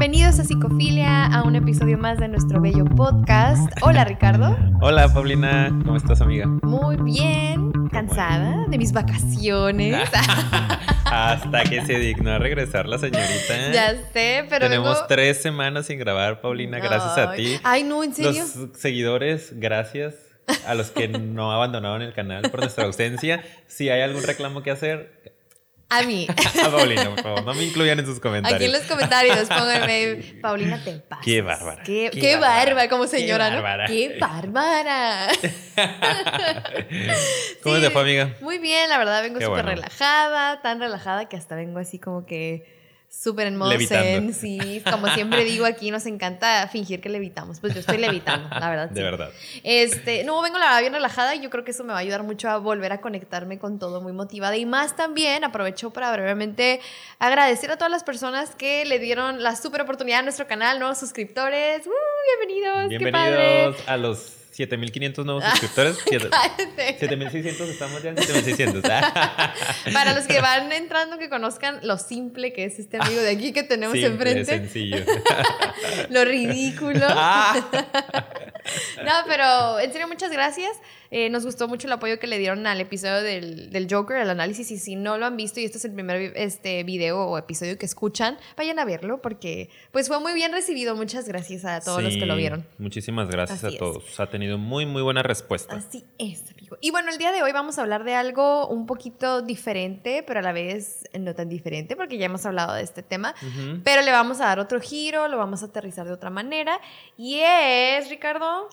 Bienvenidos a Psicofilia, a un episodio más de nuestro bello podcast. Hola Ricardo. Hola Paulina, ¿cómo estás amiga? Muy bien, cansada de mis vacaciones. Hasta que se dignó a regresar la señorita. Ya sé, pero. Tenemos vengo- tres semanas sin grabar, Paulina, gracias a ti. Ay, no, en serio. Los seguidores, gracias. A los que no abandonaron el canal por nuestra ausencia. Si hay algún reclamo que hacer, A mí. a Paulina, por favor, no me incluyan en sus comentarios. Aquí en los comentarios pónganme, Paulina, te pasas. Qué bárbara, Qué, qué qué bárbara, bárbara, como qué señora, ¿no? bárbara. Qué bárbara. ¿Cómo Sí, te fue, amiga? Muy bien, la verdad, vengo Qué súper bueno. relajada, tan relajada que hasta vengo así como que súper en modo zen, sí. Como siempre digo aquí, nos encanta fingir que levitamos. Pues yo estoy levitando, la verdad. De sí. verdad. Este, no, vengo la verdad bien relajada y yo creo que eso me va a ayudar mucho a volver a conectarme con todo muy motivada. Y más también aprovecho para brevemente agradecer a todas las personas que le dieron la super oportunidad a nuestro canal, nuevos suscriptores. ¡Uh! bienvenidos, qué padre. Bienvenidos a los 7500 nuevos suscriptores. Cállate. 7600 estamos ya en 7600. Para los que van entrando, que conozcan lo simple que es este amigo de aquí que tenemos Simple, enfrente, sencillo. lo ridículo. Ah. No, pero en serio, muchas gracias. Eh, nos gustó mucho el apoyo que le dieron al episodio del, del Joker, el análisis. Y si no lo han visto y este es el primer este, video o episodio que escuchan, vayan a verlo porque pues fue muy bien recibido. Muchas gracias a todos los que lo vieron. Muchísimas gracias Así a es. todos. Ha tenido muy, muy buena respuesta. Así es, amigo. Y bueno, el día de hoy vamos a hablar de algo un poquito diferente, pero a la vez no tan diferente, porque ya hemos hablado de este tema. Pero le vamos a dar otro giro, lo vamos a aterrizar de otra manera. Y es, Ricardo.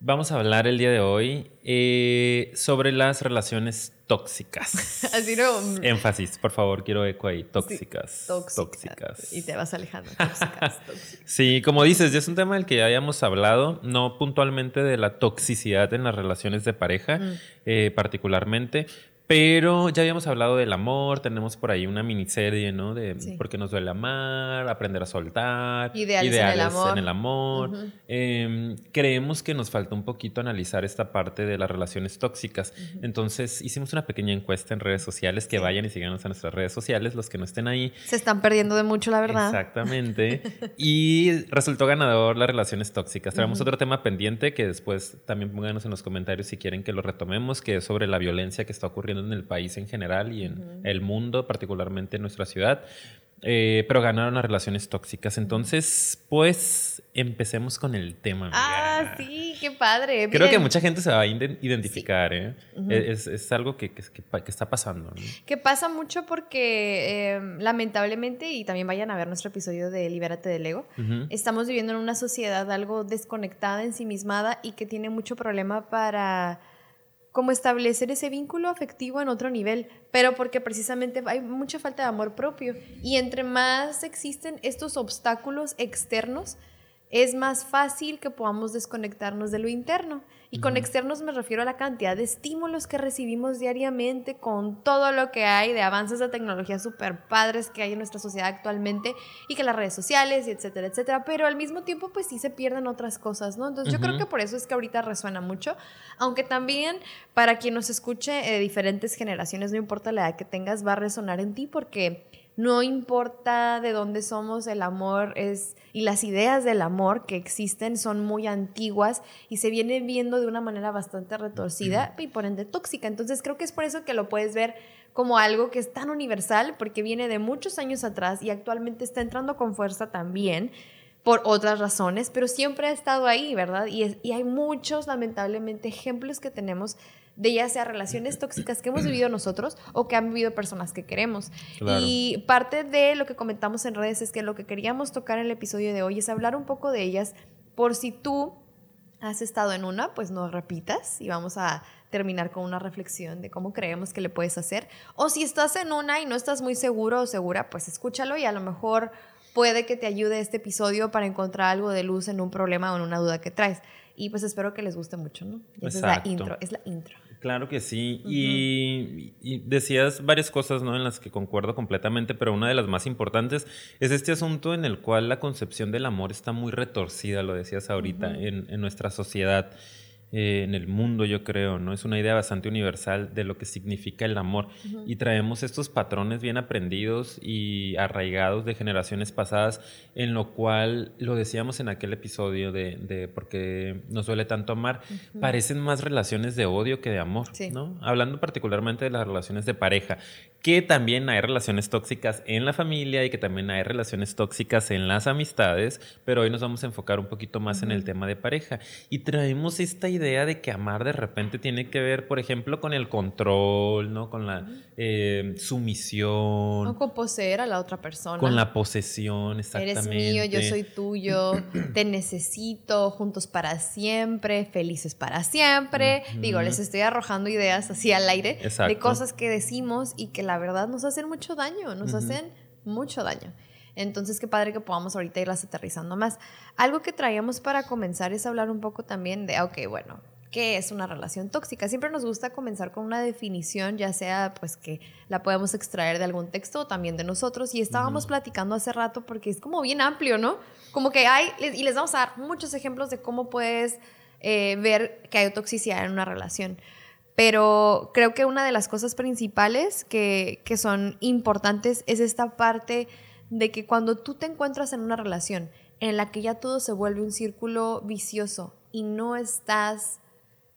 Vamos a hablar el día de hoy eh, sobre las relaciones tóxicas. Así no. Énfasis, por favor, quiero eco ahí. Tóxicas. Tóxicas. Tóxicas. Y te vas alejando. Tóxicas, tóxicas. Sí, como dices, ya es un tema del que ya habíamos hablado, no puntualmente de la toxicidad en las relaciones de pareja, Mm. eh, particularmente, pero ya habíamos hablado del amor, tenemos por ahí una miniserie, ¿no? De Sí. por qué nos duele amar, aprender a soltar, Ideales en el amor. en el amor. Eh, creemos que nos falta un poquito analizar esta parte de las relaciones tóxicas. Entonces hicimos una pequeña encuesta en redes sociales, que Sí. vayan y síganos a nuestras redes sociales, los que no estén ahí. Se están perdiendo de mucho, la verdad. Exactamente. y resultó ganador las relaciones tóxicas. Traemos Ujú. otro tema pendiente que después también pónganos en los comentarios si quieren que lo retomemos, que es sobre la violencia que está ocurriendo en el país en general y en Ujú. el mundo, particularmente en nuestra ciudad. Eh, pero ganaron las relaciones tóxicas. Entonces, pues, empecemos con el tema. Ah, sí, qué padre. Creo que mucha gente se va a iden- identificar, ¿eh? Ujú. es, es algo que, que- que que está pasando. ¿no? Que pasa mucho porque eh, lamentablemente, y también vayan a ver nuestro episodio de Libérate del Ego, Ujú. estamos viviendo en una sociedad algo desconectada, ensimismada y que tiene mucho problema para como establecer ese vínculo afectivo en otro nivel, pero porque precisamente hay mucha falta de amor propio y entre más existen estos obstáculos externos, es más fácil que podamos desconectarnos de lo interno. Y con externos me refiero a la cantidad de estímulos que recibimos diariamente, con todo lo que hay de avances de tecnología súper padres que hay en nuestra sociedad actualmente, y que las redes sociales, y etcétera, etcétera. Pero al mismo tiempo, pues sí se pierden otras cosas, ¿no? Entonces yo creo que por eso es que ahorita resuena mucho, aunque también para quien nos escuche de diferentes generaciones, no importa la edad que tengas, va a resonar en ti porque no importa de dónde somos, el amor es y las ideas del amor que existen son muy antiguas y se vienen viendo de una manera bastante retorcida y por ende tóxica. Entonces creo que es por eso que lo puedes ver como algo que es tan universal porque viene de muchos años atrás y actualmente está entrando con fuerza también por otras razones, pero siempre ha estado ahí, ¿verdad? Y, es- y hay muchos, lamentablemente, ejemplos que tenemos de ya sea relaciones tóxicas que hemos vivido nosotros o que han vivido personas que queremos. Claro. Y parte de lo que comentamos en redes es que lo que queríamos tocar en el episodio de hoy es hablar un poco de ellas por si tú has estado en una, pues no repitas y vamos a terminar con una reflexión de cómo creemos que le puedes hacer. O si estás en una y no estás muy seguro o segura, pues escúchalo y a lo mejor puede que te ayude este episodio para encontrar algo de luz en un problema o en una duda que traes. Y pues espero que les guste mucho, ¿no? Esa es la intro, es la intro. Claro que sí. y, y decías varias cosas, ¿no? En las que concuerdo completamente, pero una de las más importantes es este asunto en el cual la concepción del amor está muy retorcida, lo decías ahorita, en, en nuestra sociedad. Eh, en el mundo, yo creo, ¿no? Es una idea bastante universal de lo que significa el amor. Y traemos estos patrones bien aprendidos y arraigados de generaciones pasadas, en lo cual, lo decíamos en aquel episodio de, de porque nos duele tanto amar, parecen más relaciones de odio que de amor, ¿no? Hablando particularmente de las relaciones de pareja, que también hay relaciones tóxicas en la familia y que también hay relaciones tóxicas en las amistades, pero hoy nos vamos a enfocar un poquito más en el tema de pareja. Y traemos esta idea de que amar de repente tiene que ver, por ejemplo, con el control, ¿no? Con la eh, sumisión. O con poseer a la otra persona. Con la posesión, exactamente. Eres mío, yo soy tuyo, te necesito, juntos para siempre, felices para siempre. Digo, les estoy arrojando ideas así al aire de cosas que decimos y que la verdad nos hacen mucho daño, nos hacen mucho daño. Entonces, qué padre que podamos ahorita irlas aterrizando más. Algo que traíamos para comenzar es hablar un poco también de, ok, bueno, ¿qué es una relación tóxica? Siempre nos gusta comenzar con una definición, ya sea pues que la podemos extraer de algún texto o también de nosotros. Y estábamos platicando hace rato porque es como bien amplio, ¿no? Como que hay, y les vamos a dar muchos ejemplos de cómo puedes eh, ver que hay toxicidad en una relación. Pero creo que una de las cosas principales que, son importantes es esta parte de que cuando tú te encuentras en una relación en la que ya todo se vuelve un círculo vicioso y no estás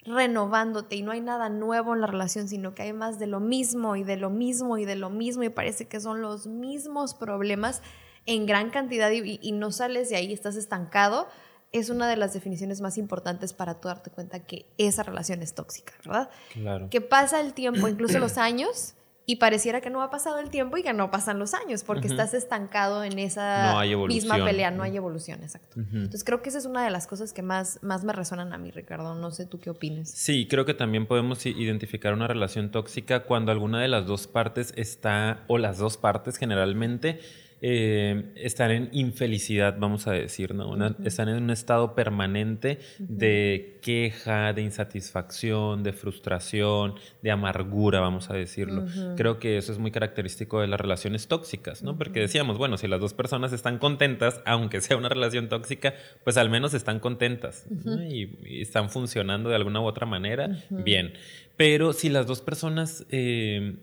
renovándote y no hay nada nuevo en la relación, sino que hay más de lo mismo y de lo mismo y de lo mismo y parece que son los mismos problemas en gran cantidad y, y no sales de ahí, estás estancado, es una de las definiciones más importantes para tú darte cuenta que esa relación es tóxica, ¿verdad? Claro. Que pasa el tiempo, incluso los años, y pareciera que no ha pasado el tiempo y que no pasan los años, porque estás estancado en esa misma pelea, no hay evolución, exacto. Entonces creo que esa es una de las cosas que más, más me resuenan a mí, Ricardo. No sé tú qué opinas. Sí, creo que también podemos identificar una relación tóxica cuando alguna de las dos partes está, o las dos partes generalmente, eh, están en infelicidad, vamos a decir, ¿no? Están en un estado permanente de queja, de insatisfacción, de frustración, de amargura, vamos a decirlo. Creo que eso es muy característico de las relaciones tóxicas, ¿no? Porque decíamos, bueno, si las dos personas están contentas, aunque sea una relación tóxica, pues al menos están contentas y, están funcionando de alguna u otra manera, bien. Pero si las dos personas eh,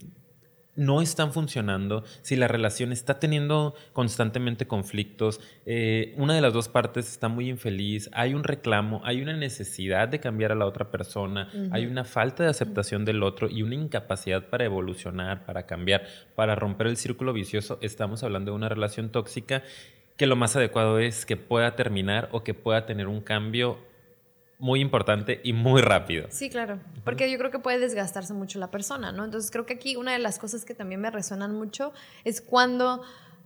no están funcionando, si la relación está teniendo constantemente conflictos, eh, una de las dos partes está muy infeliz, hay un reclamo, hay una necesidad de cambiar a la otra persona, hay una falta de aceptación del otro y una incapacidad para evolucionar, para cambiar, para romper el círculo vicioso, estamos hablando de una relación tóxica que lo más adecuado es que pueda terminar o que pueda tener un cambio muy importante y muy rápido. Sí, claro, porque yo creo que puede desgastarse mucho la persona, ¿no? Entonces creo que aquí una de las cosas que también me resuenan mucho es cuando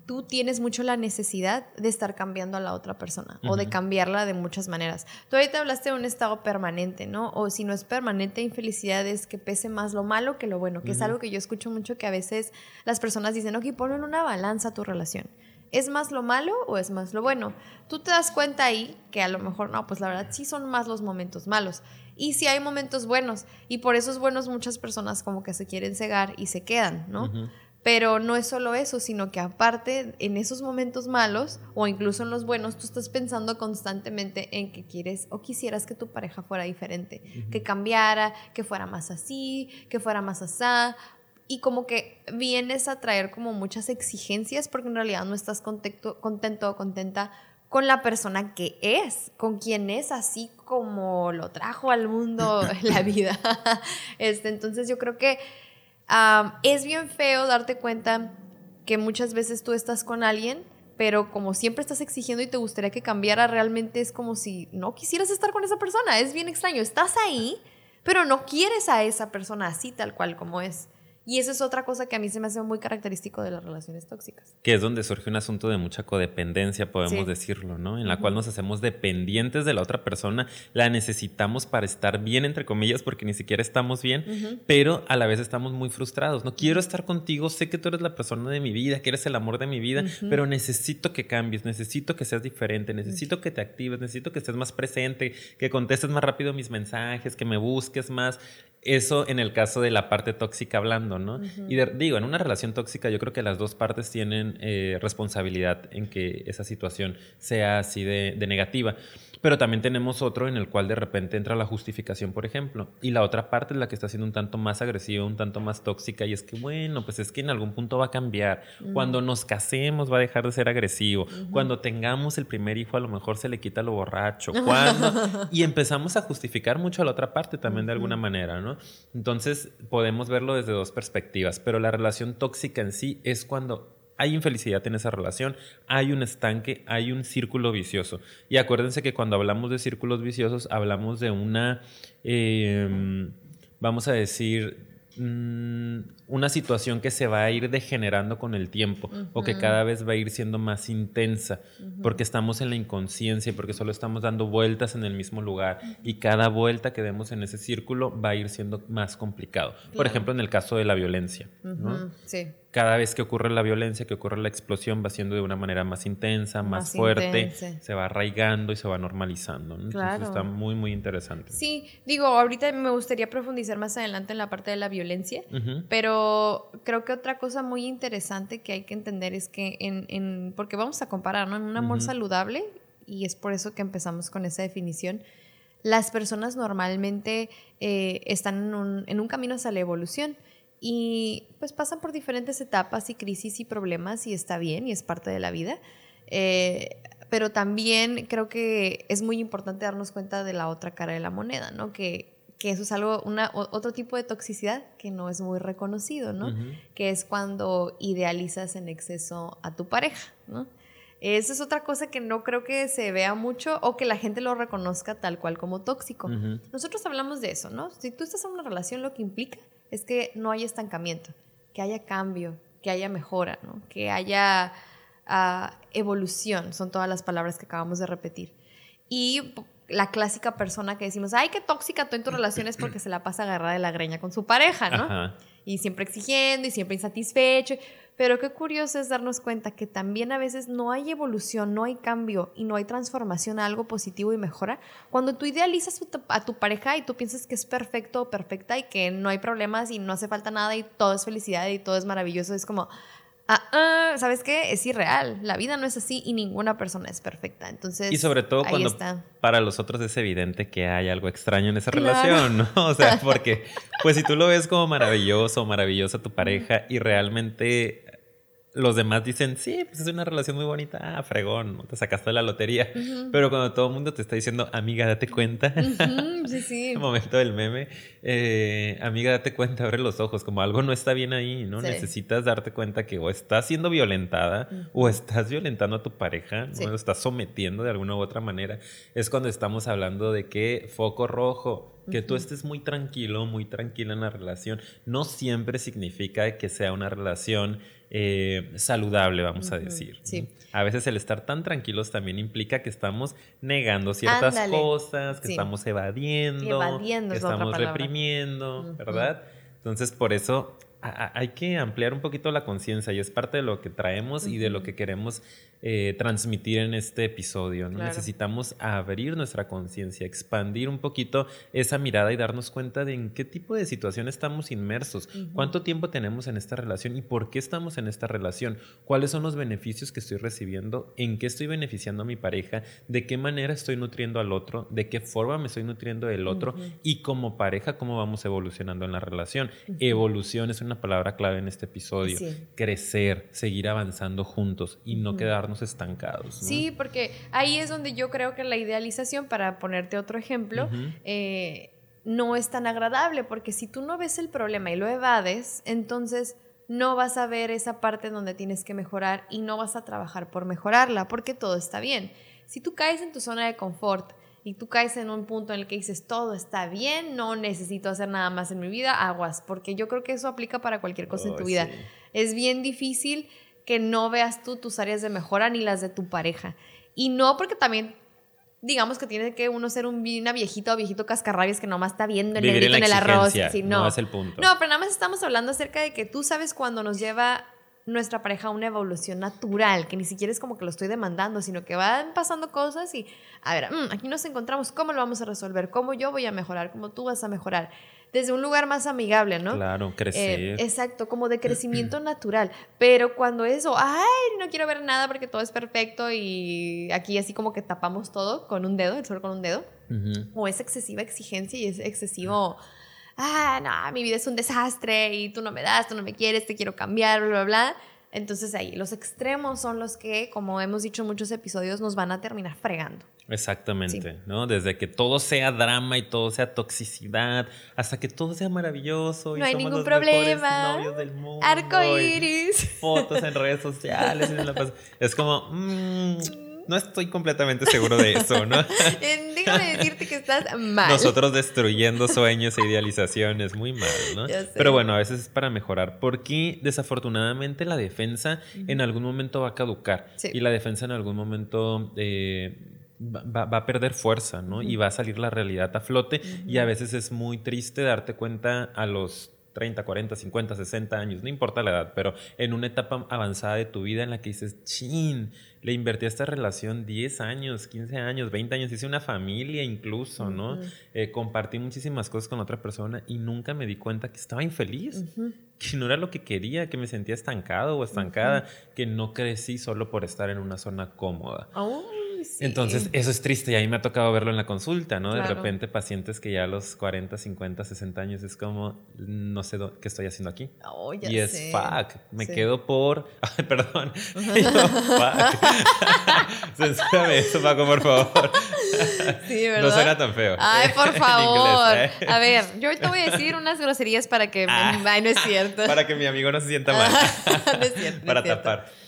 tú tienes mucho la necesidad de estar cambiando a la otra persona o de cambiarla de muchas maneras. Tú ahorita hablaste de un estado permanente, ¿no? O si no es permanente, infelicidad es que pese más lo malo que lo bueno, que es algo que yo escucho mucho que a veces las personas dicen, ok, ponlo en una balanza tu relación. ¿Es más lo malo o es más lo bueno? Tú te das cuenta ahí que a lo mejor no, pues la verdad sí son más los momentos malos. Y sí hay momentos buenos. Y por esos buenos muchas personas como que se quieren cegar y se quedan, ¿no? Pero no es solo eso, sino que aparte en esos momentos malos o incluso en los buenos, tú estás pensando constantemente en que quieres o quisieras que tu pareja fuera diferente, que cambiara, que fuera más así, que fuera más asá, y como que vienes a traer como muchas exigencias porque en realidad no estás contento, contento o contenta con la persona que es, con quien es, así como lo trajo al mundo la vida. Este, entonces yo creo que es bien feo darte cuenta que muchas veces tú estás con alguien, pero como siempre estás exigiendo y te gustaría que cambiara, realmente es como si no quisieras estar con esa persona. Es bien extraño. Estás ahí, pero no quieres a esa persona así tal cual como es. Y eso es otra cosa que a mí se me hace muy característico de las relaciones tóxicas. Que es donde surge un asunto de mucha codependencia, podemos decirlo, ¿no? En la cual nos hacemos dependientes de la otra persona, la necesitamos para estar bien, entre comillas, porque ni siquiera estamos bien, pero a la vez estamos muy frustrados. No quiero estar contigo, sé que tú eres la persona de mi vida, que eres el amor de mi vida, pero necesito que cambies, necesito que seas diferente, necesito que te actives, necesito que estés más presente, que contestes más rápido mis mensajes, que me busques más. Eso en el caso de la parte tóxica hablando, ¿no? Y digo, en una relación tóxica yo creo que las dos partes tienen eh, responsabilidad en que esa situación sea así de, de negativa. Pero también tenemos otro en el cual de repente entra la justificación, por ejemplo. Y la otra parte es la que está siendo un tanto más agresiva, un tanto más tóxica. Y es que, bueno, pues es que en algún punto va a cambiar. Cuando nos casemos va a dejar de ser agresivo. Cuando tengamos el primer hijo a lo mejor se le quita lo borracho. Cuando... y empezamos a justificar mucho a la otra parte también de alguna manera, ¿no? Entonces podemos verlo desde dos perspectivas. Pero la relación tóxica en sí es cuando hay infelicidad en esa relación, hay un estanque, hay un círculo vicioso. Y acuérdense que cuando hablamos de círculos viciosos, hablamos de una, em, vamos a decir, mm, una situación que se va a ir degenerando con el tiempo o que cada vez va a ir siendo más intensa porque estamos en la inconsciencia, porque solo estamos dando vueltas en el mismo lugar y cada vuelta que demos en ese círculo va a ir siendo más complicado. Por ejemplo, en el caso de la violencia. Sí cada vez que ocurre la violencia, que ocurre la explosión, va siendo de una manera más intensa, más, fuerte, se va arraigando y se va normalizando. Entonces está muy, muy interesante. Sí, digo, ahorita me gustaría profundizar más adelante en la parte de la violencia, pero creo que otra cosa muy interesante que hay que entender es que en, porque vamos a comparar, ¿no? En un amor saludable, y es por eso que empezamos con esa definición, las personas normalmente eh, están en un, en un camino hacia la evolución y pues pasan por diferentes etapas y crisis y problemas y está bien y es parte de la vida. Eh, pero también creo que es muy importante darnos cuenta de la otra cara de la moneda, ¿no? Que, que eso es algo, una, otro tipo de toxicidad que no es muy reconocido, ¿no? Que es cuando idealizas en exceso a tu pareja, ¿no? Esa es otra cosa que no creo que se vea mucho o que la gente lo reconozca tal cual como tóxico. Nosotros hablamos de eso, ¿no? Si tú estás en una relación, lo que implica es que no haya estancamiento, que haya cambio, que haya mejora, ¿no? que haya ah, evolución, son todas las palabras que acabamos de repetir. Y la clásica persona que decimos, ay, qué tóxica tú en tu relación es porque se la pasa agarrada de la greña con su pareja, ¿no? Y siempre exigiendo y siempre insatisfecho. Pero qué curioso es darnos cuenta que también a veces no hay evolución, no hay cambio y no hay transformación a algo positivo y mejora. Cuando tú idealizas a tu pareja y tú piensas que es perfecto o perfecta y que no hay problemas y no hace falta nada y todo es felicidad y todo es maravilloso, es como, ah, ah, ¿sabes qué? Es irreal. La vida no es así y ninguna persona es perfecta. Entonces, y sobre todo cuando para los otros es evidente que hay algo extraño en esa relación, ¿no? O sea, porque, pues si tú lo ves como maravilloso, maravillosa tu pareja y realmente los demás dicen, sí, pues es una relación muy bonita, ah, fregón, te sacaste la lotería. Pero cuando todo el mundo te está diciendo, amiga, date cuenta, sí, sí. el momento del meme, eh, amiga, date cuenta, abre los ojos, como algo no está bien ahí, ¿no? Necesitas darte cuenta que o estás siendo violentada o estás violentando a tu pareja, ¿no? Lo estás sometiendo de alguna u otra manera. Es cuando estamos hablando de que foco rojo, que tú estés muy tranquilo, muy tranquila en la relación, no siempre significa que sea una relación eh, saludable, vamos a decir. A veces el estar tan tranquilos también implica que estamos negando ciertas cosas, que estamos evadiendo, que estamos reprimiendo, ¿verdad? Entonces, por eso hay que ampliar un poquito la conciencia y es parte de lo que traemos y de lo que queremos eh, transmitir en este episodio. Necesitamos abrir nuestra conciencia, expandir un poquito esa mirada y darnos cuenta de en qué tipo de situación estamos inmersos, cuánto tiempo tenemos en esta relación y por qué estamos en esta relación, cuáles son los beneficios que estoy recibiendo, en qué estoy beneficiando a mi pareja, de qué manera estoy nutriendo al otro, de qué forma me estoy nutriendo del otro y como pareja cómo vamos evolucionando en la relación. Evolución es una palabra clave en este episodio. Crecer, seguir avanzando juntos y no quedarnos estancados. Sí, porque ahí es donde yo creo que la idealización, para ponerte otro ejemplo, eh, no es tan agradable, porque si tú no ves el problema y lo evades, entonces no vas a ver esa parte donde tienes que mejorar y no vas a trabajar por mejorarla, porque todo está bien. Si tú caes en tu zona de confort, y tú caes en un punto en el que dices, todo está bien, no necesito hacer nada más en mi vida, aguas, porque yo creo que eso aplica para cualquier cosa en tu vida. Es bien difícil que no veas tú tus áreas de mejora ni las de tu pareja. Y no porque también digamos que tiene que uno ser un, una viejita o viejito cascarrabias que nomás está viendo el negrito en, el arroz. Sí, no. no es el punto. No, pero nada más estamos hablando acerca de que tú sabes cuando nos lleva nuestra pareja una evolución natural, que ni siquiera es como que lo estoy demandando, sino que van pasando cosas y, a ver, mm, aquí nos encontramos, ¿cómo lo vamos a resolver? ¿Cómo yo voy a mejorar? ¿Cómo tú vas a mejorar? desde un lugar más amigable, ¿no? Claro, Eh, crecer. exacto, como de crecimiento natural. Pero cuando eso, ay, no quiero ver nada porque todo es perfecto y aquí así como que tapamos todo con un dedo, el sol con un dedo, o es excesiva exigencia y es excesivo, ah, no, mi vida es un desastre y tú no me das, tú no me quieres, te quiero cambiar, bla, bla, bla. Entonces ahí, los extremos son los que, como hemos dicho en muchos episodios, nos van a terminar fregando. Exactamente, ¿no? Desde que todo sea drama y todo sea toxicidad, hasta que todo sea maravilloso. y No hay somos ningún los problema. novios del mundo. Arco iris. Fotos en redes sociales. y me la Es como, mm, no estoy completamente seguro de eso, ¿no? Eh, Déjame decirte que estás mal. Nosotros destruyendo sueños e idealizaciones, muy mal, ¿no? Sé. Pero bueno, a veces es para mejorar, porque desafortunadamente la defensa en algún momento va a caducar Sí. y la defensa en algún momento eh, va, va- va a perder fuerza, ¿no? Y va a salir la realidad a flote y a veces es muy triste darte cuenta a los 30, 40, 50, 60 años, no importa la edad, pero en una etapa avanzada de tu vida en la que dices, chin, le invertí a esta relación 10 años, 15 años, 20 años, hice una familia incluso, ¿no? Eh, compartí muchísimas cosas con otra persona y nunca me di cuenta que estaba infeliz, que no era lo que quería, que me sentía estancado o estancada, que no crecí solo por estar en una zona cómoda. Uy, sí. Entonces, eso es triste y ahí me ha tocado verlo en la consulta, ¿no? De repente, pacientes que ya a los 40, 50, 60 años es como, no sé qué estoy haciendo aquí. Oh, ya y es sé. fuck, me Sí. quedo por. Ay, perdón. Yo, fuck. Censúrame eso, Paco, por favor. Sí, ¿verdad? No suena tan feo. Ay, por favor. inglés, ¿eh? A ver, yo ahorita voy a decir unas groserías para que... Ah. Ay, no es cierto. Para que mi amigo no se sienta mal. no es cierto. no para es cierto. tapar.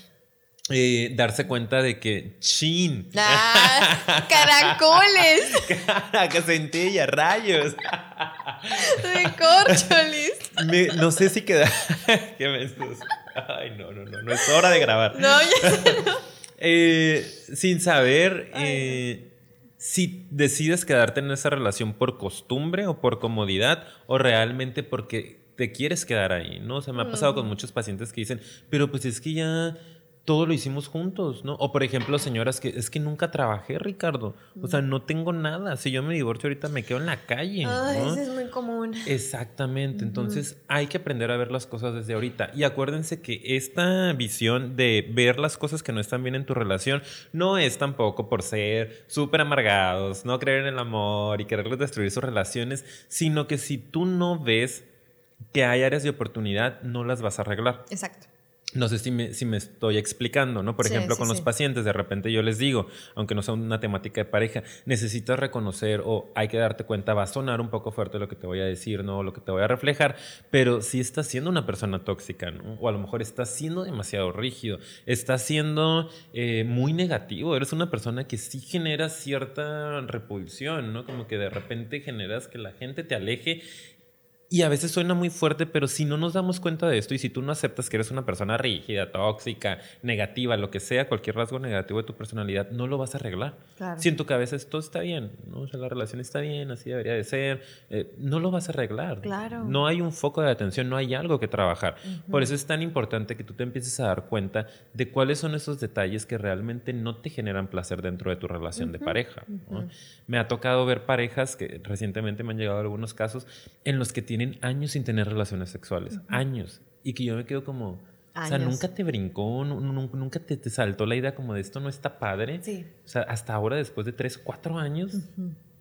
Eh, darse cuenta de que, chin, Ah, caracoles que centella, rayos. de corcholis. Me- no sé si queda. Qué mensos. Ay, no, no, no, no es hora de grabar. No, ya sé. Eh, sin saber eh, si decides quedarte en esa relación por costumbre o por comodidad o realmente porque te quieres quedar ahí, ¿no? O sea, me ha pasado con muchos pacientes que dicen, pero pues es que ya todo lo hicimos juntos, ¿no? O por ejemplo, señoras que es que nunca trabajé, Ricardo. O sea, no tengo nada. Si yo me divorcio ahorita me quedo en la calle. Ay, ¿no? eso es muy común. Exactamente, entonces hay que aprender a ver las cosas desde ahorita. Y acuérdense que esta visión de ver las cosas que no están bien en tu relación no es tampoco por ser súper amargados, no creer en el amor y quererles destruir sus relaciones, sino que si tú no ves que hay áreas de oportunidad, no las vas a arreglar. Exacto. No sé si me, si me estoy explicando, ¿no? Por Sí, ejemplo, sí, con los pacientes, de repente yo les digo, aunque no sea una temática de pareja, necesitas reconocer o hay que darte cuenta, va a sonar un poco fuerte lo que te voy a decir, ¿no? Lo que te voy a reflejar, pero si estás siendo una persona tóxica, ¿no? O a lo mejor estás siendo demasiado rígido, estás siendo eh, muy negativo, eres una persona que sí genera cierta repulsión, ¿no? Como que de repente generas que la gente te aleje y a veces suena muy fuerte, pero si no nos damos cuenta de esto y si tú no aceptas que eres una persona rígida, tóxica, negativa, lo que sea, cualquier rasgo negativo de tu personalidad, no lo vas a arreglar. Claro. Siento que a veces todo está bien, ¿no? O sea, la relación está bien, así debería de ser. eh, no lo vas a arreglar. Claro. No hay un foco de atención, no hay algo que trabajar. Por eso es tan importante que tú te empieces a dar cuenta de cuáles son esos detalles que realmente no te generan placer dentro de tu relación de pareja. ¿no? Me ha tocado ver parejas que recientemente me han llegado algunos casos en los que tienen años sin tener relaciones sexuales. Años. Y que yo me quedo como. O sea, Años. nunca te brincó, nu- nu- nunca te, te saltó la idea como de esto no está padre. Sí. O sea, hasta ahora, después de tres, cuatro años,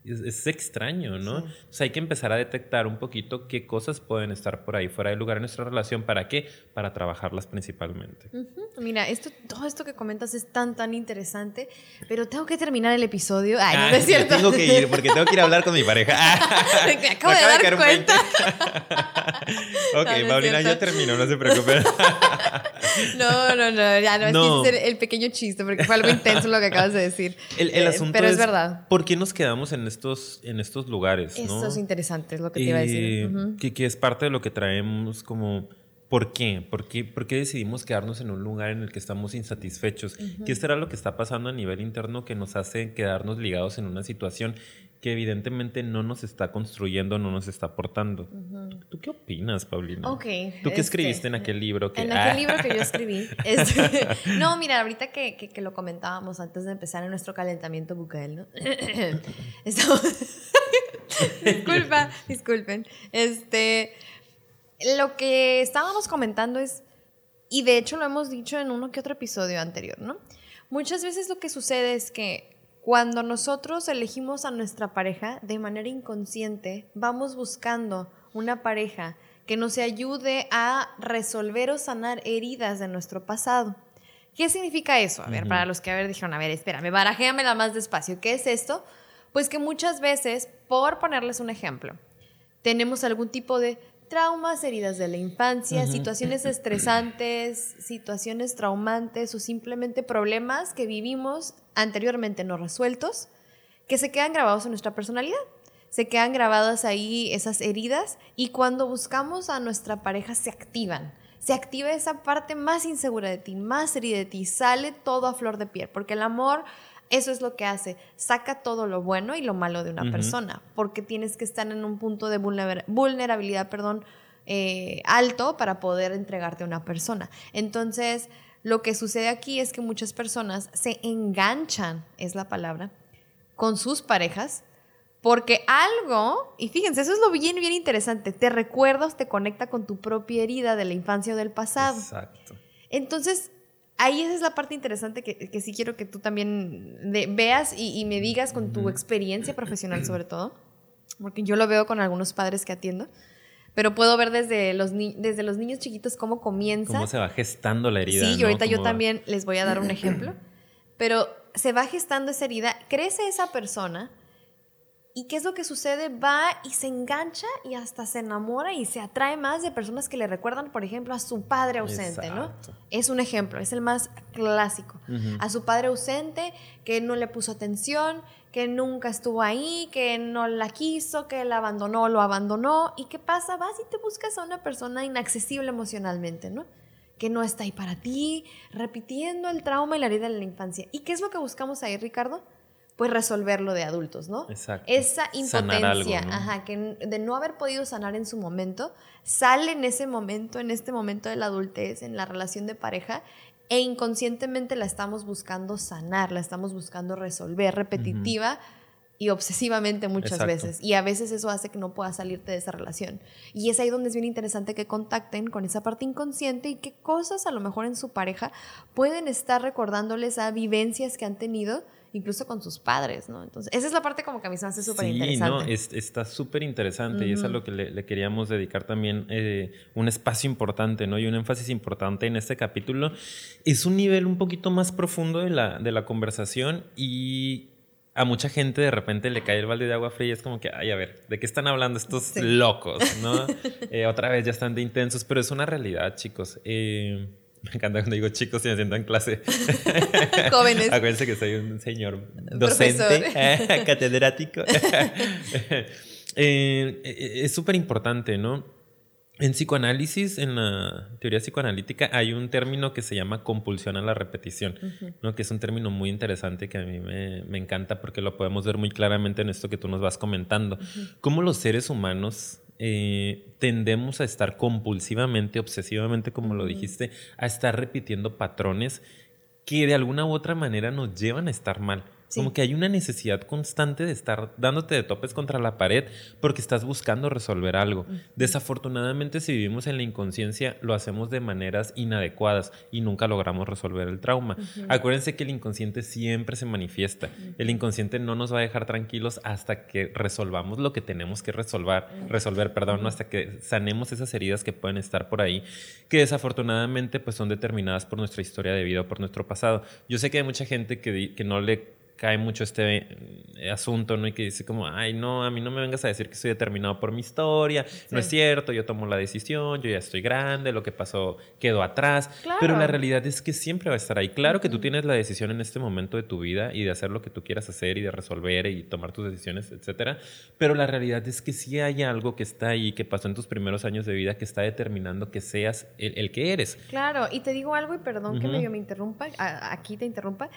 es, es extraño, ¿no? O sea, hay que empezar a detectar un poquito qué cosas pueden estar por ahí fuera de lugar en nuestra relación. ¿Para qué? Para trabajarlas principalmente. Ujú. Mira, esto, todo esto que comentas es tan, tan interesante, pero tengo que terminar el episodio. Ay, Ah, no es sí, cierto. Tengo que ir porque tengo que ir a hablar con mi pareja. Me acabo Me de dar cuenta. 20. ok, No, no es Paulina, ya terminó, no se preocupen. No, no, no, ya no, es No. que ese es el, el pequeño chiste, porque fue algo intenso lo que acabas de decir. El, el Eh, asunto pero es, es, verdad. ¿Por qué nos quedamos en estos, en estos lugares? ¿no? Eso es interesante, es lo que te iba a decir. Eh, Ujú. que, que es parte de lo que traemos como... ¿Por qué? ¿Por qué? ¿Por qué decidimos quedarnos en un lugar en el que estamos insatisfechos? ¿Qué será lo que está pasando a nivel interno que nos hace quedarnos ligados en una situación que evidentemente no nos está construyendo, no nos está aportando? ¿Tú qué opinas, Paulina? Ok. ¿Tú qué este, escribiste en aquel libro? Que, En aquel Ah, libro que yo escribí. este, no, mira, ahorita que, que- que lo comentábamos antes de empezar en nuestro calentamiento bucal, ¿no? Estamos- Disculpa, disculpen. Este, lo que estábamos comentando es, y de hecho lo hemos dicho en uno que otro episodio anterior, ¿no? Muchas veces lo que sucede es que cuando nosotros elegimos a nuestra pareja de manera inconsciente, vamos buscando una pareja que nos ayude a resolver o sanar heridas de nuestro pasado. ¿Qué significa eso? A ver, para los que a ver dijeron, a ver, espérame, barajéamela más despacio. ¿Qué es esto? Pues que muchas veces, por ponerles un ejemplo, tenemos algún tipo de traumas, heridas de la infancia, situaciones estresantes, situaciones traumantes o simplemente problemas que vivimos anteriormente no resueltos, que se quedan grabados en nuestra personalidad. Se quedan grabadas ahí esas heridas y cuando buscamos a nuestra pareja se activan. Se activa esa parte más insegura de ti, más herida de ti, sale todo a flor de piel, porque el amor eso es lo que hace, saca todo lo bueno y lo malo de una persona, porque tienes que estar en un punto de vulnerabilidad, perdón, eh, alto para poder entregarte a una persona. Entonces, lo que sucede aquí es que muchas personas se enganchan, es la palabra, con sus parejas, porque algo, y fíjense, eso es lo bien, bien interesante, te recuerdas, te conecta con tu propia herida de la infancia o del pasado. Exacto. Entonces, ahí esa es la parte interesante que, que sí quiero que tú también veas y, me digas con tu experiencia profesional sobre todo, porque yo lo veo con algunos padres que atiendo, pero puedo ver desde los, desde los niños chiquitos cómo comienza. Cómo se va gestando la herida. Sí, y ahorita yo también les voy a dar un ejemplo, pero se va gestando esa herida, crece esa persona ¿Y qué es lo que sucede? Va y se engancha y hasta se enamora y se atrae más de personas que le recuerdan, por ejemplo, a su padre ausente, ¿no? Es un ejemplo, es el más clásico. A su padre ausente que no le puso atención, que nunca estuvo ahí, que no la quiso, que la abandonó, lo abandonó. ¿Y qué pasa? Vas y te buscas a una persona inaccesible emocionalmente, ¿no? Que no está ahí para ti, repitiendo el trauma y la herida de la infancia. ¿Y qué es lo que buscamos ahí, Ricardo? Pues resolverlo de adultos, ¿no? Exacto. Esa impotencia, ajá, que de no haber podido sanar en su momento, sale en ese momento, en este momento de la adultez, en la relación de pareja, e inconscientemente la estamos buscando sanar, la estamos buscando resolver, repetitiva y obsesivamente muchas veces. Y a veces eso hace que no puedas salirte de esa relación. Y es ahí donde es bien interesante que contacten con esa parte inconsciente y qué cosas a lo mejor en su pareja pueden estar recordándoles a vivencias que han tenido incluso con sus padres, ¿no? Entonces, esa es la parte como que a mí se me hace súper interesante. Sí, no, está súper interesante y es a lo que le, queríamos dedicar también eh, un espacio importante, ¿no? Y un énfasis importante en este capítulo. Es un nivel un poquito más profundo de la, de la conversación y a mucha gente de repente le cae el balde de agua fría y es como que, ay, a ver, ¿de qué están hablando estos locos? ¿no? Eh, otra vez ya están de intensos, pero es una realidad, chicos. Eh, me encanta cuando digo chicos y me siento en clase. Jóvenes. Acuérdense que soy un señor docente, catedrático. Eh, eh, es súper importante, ¿no? En psicoanálisis, en la teoría psicoanalítica, hay un término que se llama compulsión a la repetición, ¿no? que es un término muy interesante que a mí me, me, encanta porque lo podemos ver muy claramente en esto que tú nos vas comentando. Cómo los seres humanos eh, tendemos a estar compulsivamente, obsesivamente, como lo dijiste, a estar repitiendo patrones que de alguna u otra manera nos llevan a estar mal. Como que hay una necesidad constante de estar dándote de topes contra la pared porque estás buscando resolver algo. Desafortunadamente, si vivimos en la inconsciencia, lo hacemos de maneras inadecuadas y nunca logramos resolver el trauma. Acuérdense que el inconsciente siempre se manifiesta. El inconsciente no nos va a dejar tranquilos hasta que resolvamos lo que tenemos que resolver, resolver, perdón, hasta que sanemos esas heridas que pueden estar por ahí, que desafortunadamente pues son determinadas por nuestra historia de vida o por nuestro pasado. Yo sé que hay mucha gente que, que no le cae mucho este eh, asunto, ¿no? Y que dice como, ay, no, a mí no me vengas a decir que estoy determinado por mi historia, no es cierto, yo tomo la decisión, yo ya estoy grande, lo que pasó quedó atrás, pero la realidad es que siempre va a estar ahí. Claro que tú tienes la decisión en este momento de tu vida y de hacer lo que tú quieras hacer y de resolver y tomar tus decisiones, etcétera, pero la realidad es que sí hay algo que está ahí, que pasó en tus primeros años de vida, que está determinando que seas el, que eres. Claro, y te digo algo, y perdón que medio me interrumpa, aquí te interrumpa,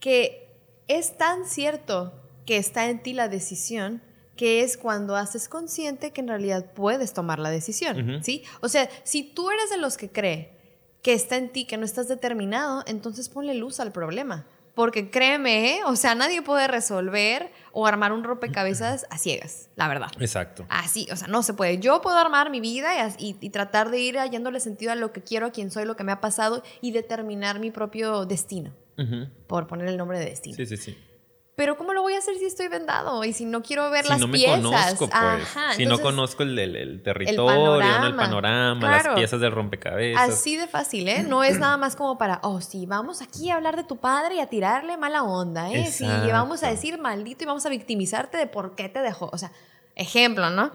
que es tan cierto que está en ti la decisión que es cuando haces consciente que en realidad puedes tomar la decisión, ¿sí? O sea, si tú eres de los que cree que está en ti, que no estás determinado, entonces ponle luz al problema Porque créeme, ¿eh? o sea, nadie puede resolver o armar un rompecabezas a ciegas, la verdad. Exacto. Así, o sea, no se puede. Yo puedo armar mi vida y, y, tratar de ir hallándole sentido a lo que quiero, a quién soy, lo que me ha pasado y determinar mi propio destino. Por poner el nombre de destino. Sí, sí, sí. Pero ¿cómo lo voy a hacer si estoy vendado? Y si no quiero ver las no piezas. Conozco, pues. si no conozco el, el, territorio, el panorama, las piezas del rompecabezas. Así de fácil, ¿eh? No es nada más como para, oh, sí, vamos aquí a hablar de tu padre y a tirarle mala onda, ¿eh? Sí, vamos a decir maldito y vamos a victimizarte de por qué te dejó. O sea, ejemplo, ¿no?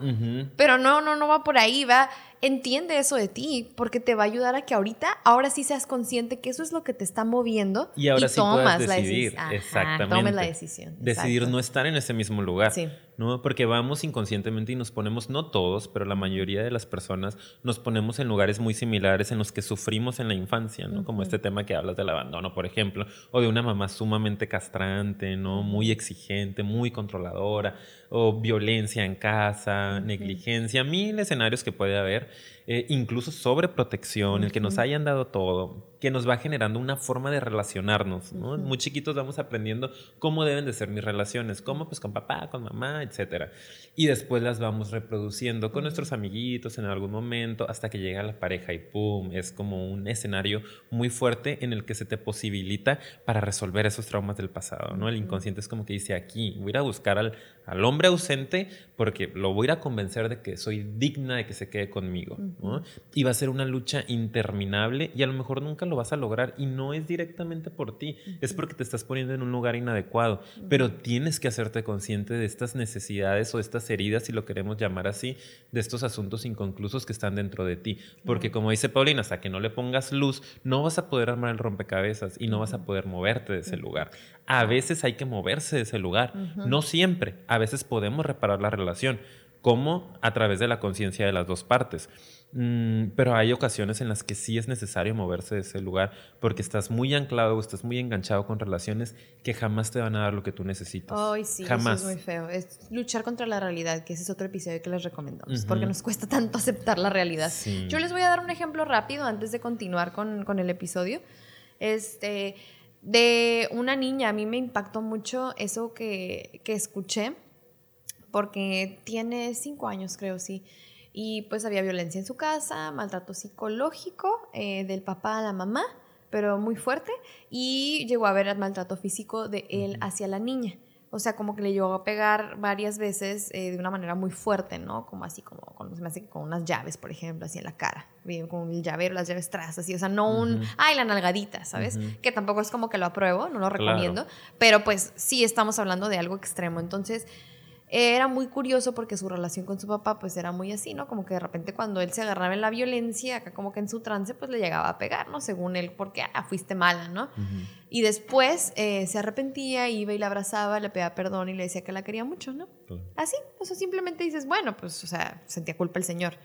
Pero no, no, no va por ahí, va entiende eso de ti, porque te va a ayudar a que ahorita, ahora sí seas consciente que eso es lo que te está moviendo y ahora sí tomas decidir. La Exactamente. Tomes la decisión. Decidir no estar en ese mismo lugar. Sí. ¿no? Porque vamos inconscientemente y nos ponemos, no todos, pero la mayoría de las personas nos ponemos en lugares muy similares en los que sufrimos en la infancia, ¿no? Como este tema que hablas del abandono, por ejemplo, o de una mamá sumamente castrante, ¿no? Muy exigente, muy controladora, o violencia en casa, negligencia, mil escenarios que puede haber eh, incluso sobreprotección, el que nos hayan dado todo, que nos va generando una forma de relacionarnos. Muy chiquitos vamos aprendiendo cómo deben de ser mis relaciones, cómo pues con papá, con mamá, etc. Y después las vamos reproduciendo con nuestros amiguitos en algún momento hasta que llega la pareja y ¡pum! Es como un escenario muy fuerte en el que se te posibilita para resolver esos traumas del pasado. ¿no? El inconsciente es como que dice aquí, voy a ir a buscar al, al hombre ausente porque lo voy a ir a convencer de que soy digna de que se quede conmigo. Y va a ser una lucha interminable y a lo mejor nunca lo vas a lograr y no es directamente por ti, es porque te estás poniendo en un lugar inadecuado, pero tienes que hacerte consciente de estas necesidades o estas heridas, si lo queremos llamar así, de estos asuntos inconclusos que están dentro de ti, porque como dice Paulina, hasta que no le pongas luz, no vas a poder armar el rompecabezas y no vas a poder moverte de ese lugar. A veces hay que moverse de ese lugar, no siempre, a veces podemos reparar la relación, como a través de la conciencia de las dos partes. Mm, pero hay ocasiones en las que sí es necesario moverse de ese lugar porque estás muy anclado o estás muy enganchado con relaciones que jamás te van a dar lo que tú necesitas. Ay, sí, jamás. Eso es muy feo. Es luchar contra la realidad, que ese es otro episodio que les recomendamos, porque nos cuesta tanto aceptar la realidad. Yo les voy a dar un ejemplo rápido antes de continuar con, con el episodio. Este, de una niña, a mí me impactó mucho eso que, que escuché, porque tiene cinco años, creo, sí y pues había violencia en su casa, maltrato psicológico eh, del papá a la mamá, pero muy fuerte, y llegó a haber el maltrato físico de él hacia la niña. O sea, como que le llegó a pegar varias veces eh, de una manera muy fuerte, ¿no? Como así, como cuando se me hace con unas llaves, por ejemplo, así en la cara. Con el llavero, las llaves tras, así. O sea, no un, ay, la nalgadita, ¿sabes? Que tampoco es como que lo apruebo, no lo recomiendo. Pero pues sí estamos hablando de algo extremo. Entonces, era muy curioso porque su relación con su papá pues era muy así, ¿no? Como que de repente cuando él se agarraba en la violencia, acá como que en su trance pues le llegaba a pegar, ¿no? Según él, porque ah, fuiste mala, ¿no? Y después eh, se arrepentía, iba y la abrazaba, le pedía perdón y le decía que la quería mucho, ¿no? Así, o sea, simplemente dices, bueno, pues, o sea, sentía culpa el señor.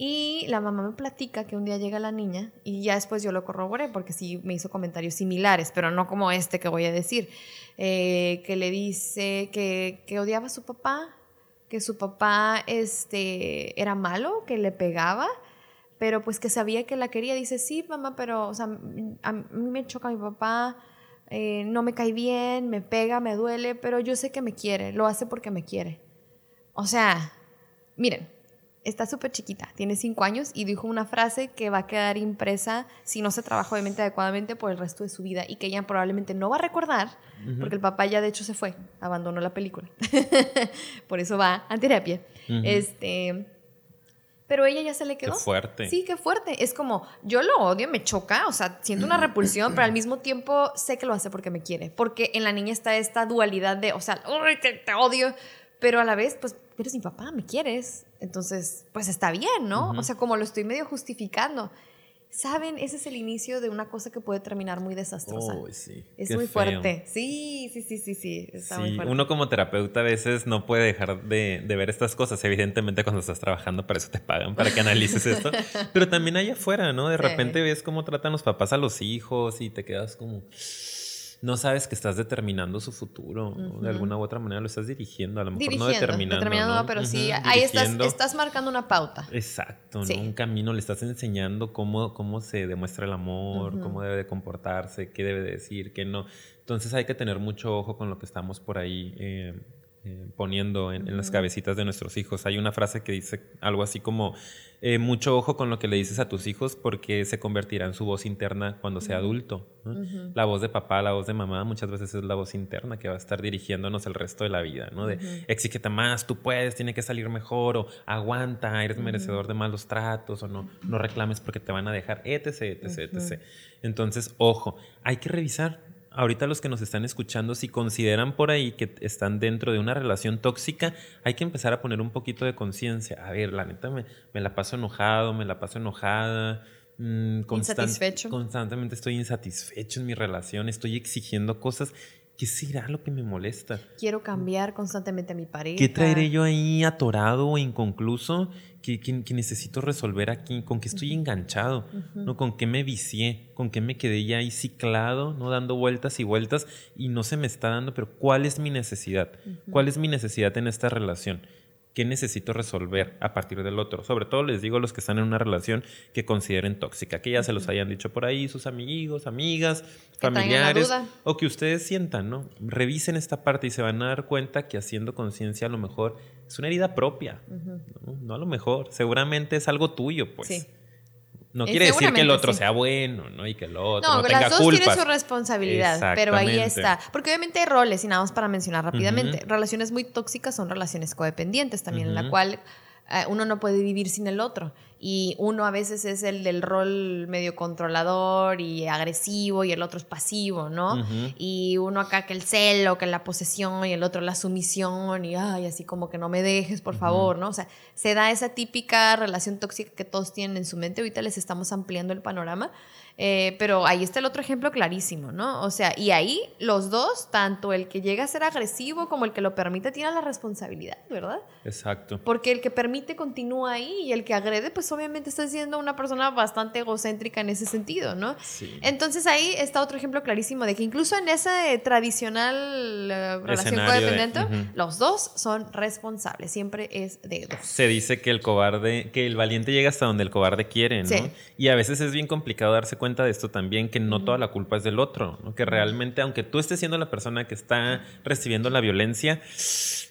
Y la mamá me platica que un día llega la niña y ya después yo lo corroboré porque sí me hizo comentarios similares, pero no como este que voy a decir, eh, que le dice que, que, odiaba a su papá, que su papá este, era malo, que le pegaba, pero pues que sabía que la quería. Dice, sí, mamá, pero o sea, a mí me choca mi papá, eh, no me cae bien, me pega, me duele, pero yo sé que me quiere, lo hace porque me quiere. O sea, miren está súper chiquita, tiene cinco años y dijo una frase que va a quedar impresa si no se trabaja obviamente adecuadamente por el resto de su vida y que ella probablemente no va a recordar porque el papá ya de hecho se fue, abandonó la película. por eso va a terapia. Este, pero ella ya se le quedó. Qué fuerte. Sí, qué fuerte. Es como, yo lo odio, me choca, o sea, siento una repulsión, pero al mismo tiempo sé que lo hace porque me quiere. Porque en la niña está esta dualidad de, o sea, Uy, te, te odio, pero a la vez, pues, eres mi papá, me quieres. Entonces, pues está bien, ¿no? O sea, como lo estoy medio justificando. ¿Saben? Ese es el inicio de una cosa que puede terminar muy desastrosa. Oh, sí. Es muy fuerte. Sí, sí, sí, sí, sí. Está muy fuerte. Uno como terapeuta a veces no puede dejar de, de, ver estas cosas. Evidentemente cuando estás trabajando para eso te pagan, para que analices esto. Pero también allá afuera, ¿no? De repente ves cómo tratan los papás a los hijos y te quedas como no sabes que estás determinando su futuro. De alguna u otra manera lo estás dirigiendo. A lo mejor no determinando. determinando pero sí, ahí estás, estás, marcando una pauta. Exacto, ¿no? un camino. Le estás enseñando cómo, cómo se demuestra el amor, cómo debe de comportarse, qué debe de decir, qué no. Entonces hay que tener mucho ojo con lo que estamos por ahí. Eh, eh, poniendo en, las cabecitas de nuestros hijos. Hay una frase que dice algo así como, eh, mucho ojo con lo que le dices a tus hijos porque se convertirá en su voz interna cuando sea adulto. La voz de papá, la voz de mamá muchas veces es la voz interna que va a estar dirigiéndonos el resto de la vida, ¿no? De exígete más, tú puedes, tiene que salir mejor, o aguanta, eres merecedor de malos tratos, o no, no reclames porque te van a dejar, etc, etc, etc. Entonces, ojo, hay que revisar ahorita los que nos están escuchando, si consideran por ahí que están dentro de una relación tóxica, hay que empezar a poner un poquito de conciencia. A ver, la neta me, la paso enojado, me la paso enojada. Mm, insatisfecho. Constantemente estoy insatisfecho en mi relación, estoy exigiendo cosas ¿Qué será lo que me molesta? Quiero cambiar constantemente a mi pareja. ¿Qué traeré yo ahí atorado o inconcluso que, que, necesito resolver aquí? ¿Con qué estoy enganchado? ¿no? ¿Con qué me vicié? ¿Con qué me quedé ya ahí ciclado? ¿no? Dando vueltas y vueltas y no se me está dando, pero ¿cuál es mi necesidad? ¿Cuál es mi necesidad en esta relación? Qué necesito resolver a partir del otro. Sobre todo les digo a los que están en una relación que consideren tóxica, que ya se los hayan dicho por ahí sus amigos, amigas, familiares, o que ustedes sientan, ¿no? Revisen esta parte y se van a dar cuenta que haciendo conciencia a lo mejor es una herida propia, ¿no? ¿no? a lo mejor, seguramente es algo tuyo, pues. Sí. No quiere decir que el otro sea bueno, ¿no? Y que el otro no, no tenga las dos tienen su responsabilidad, pero ahí está. Porque obviamente hay roles, y nada más para mencionar rápidamente, relaciones muy tóxicas son relaciones codependientes también, en la cual eh, uno no puede vivir sin el otro. Y uno a veces es el del rol medio controlador y agresivo y el otro es pasivo, ¿no? Y uno acá que el celo, que la posesión y el otro la sumisión y ay, así como que no me dejes, por favor, ¿no? O sea, se da esa típica relación tóxica que todos tienen en su mente. Ahorita les estamos ampliando el panorama. Eh, pero ahí está el otro ejemplo clarísimo, ¿no? O sea, y ahí los dos, tanto el que llega a ser agresivo como el que lo permite, tiene la responsabilidad, ¿verdad? Exacto. Porque el que permite continúa ahí y el que agrede, pues obviamente está siendo una persona bastante egocéntrica en ese sentido, ¿no? Sí. Entonces ahí está otro ejemplo clarísimo de que incluso en esa tradicional eh, relación codependiente, los dos son responsables, siempre es de dos. Se dice que el cobarde, que el valiente llega hasta donde el cobarde quiere, ¿no? Sí. Y a veces es bien complicado darse cuenta de esto también, que no toda la culpa es del otro, que realmente, aunque tú estés siendo la persona que está recibiendo la violencia,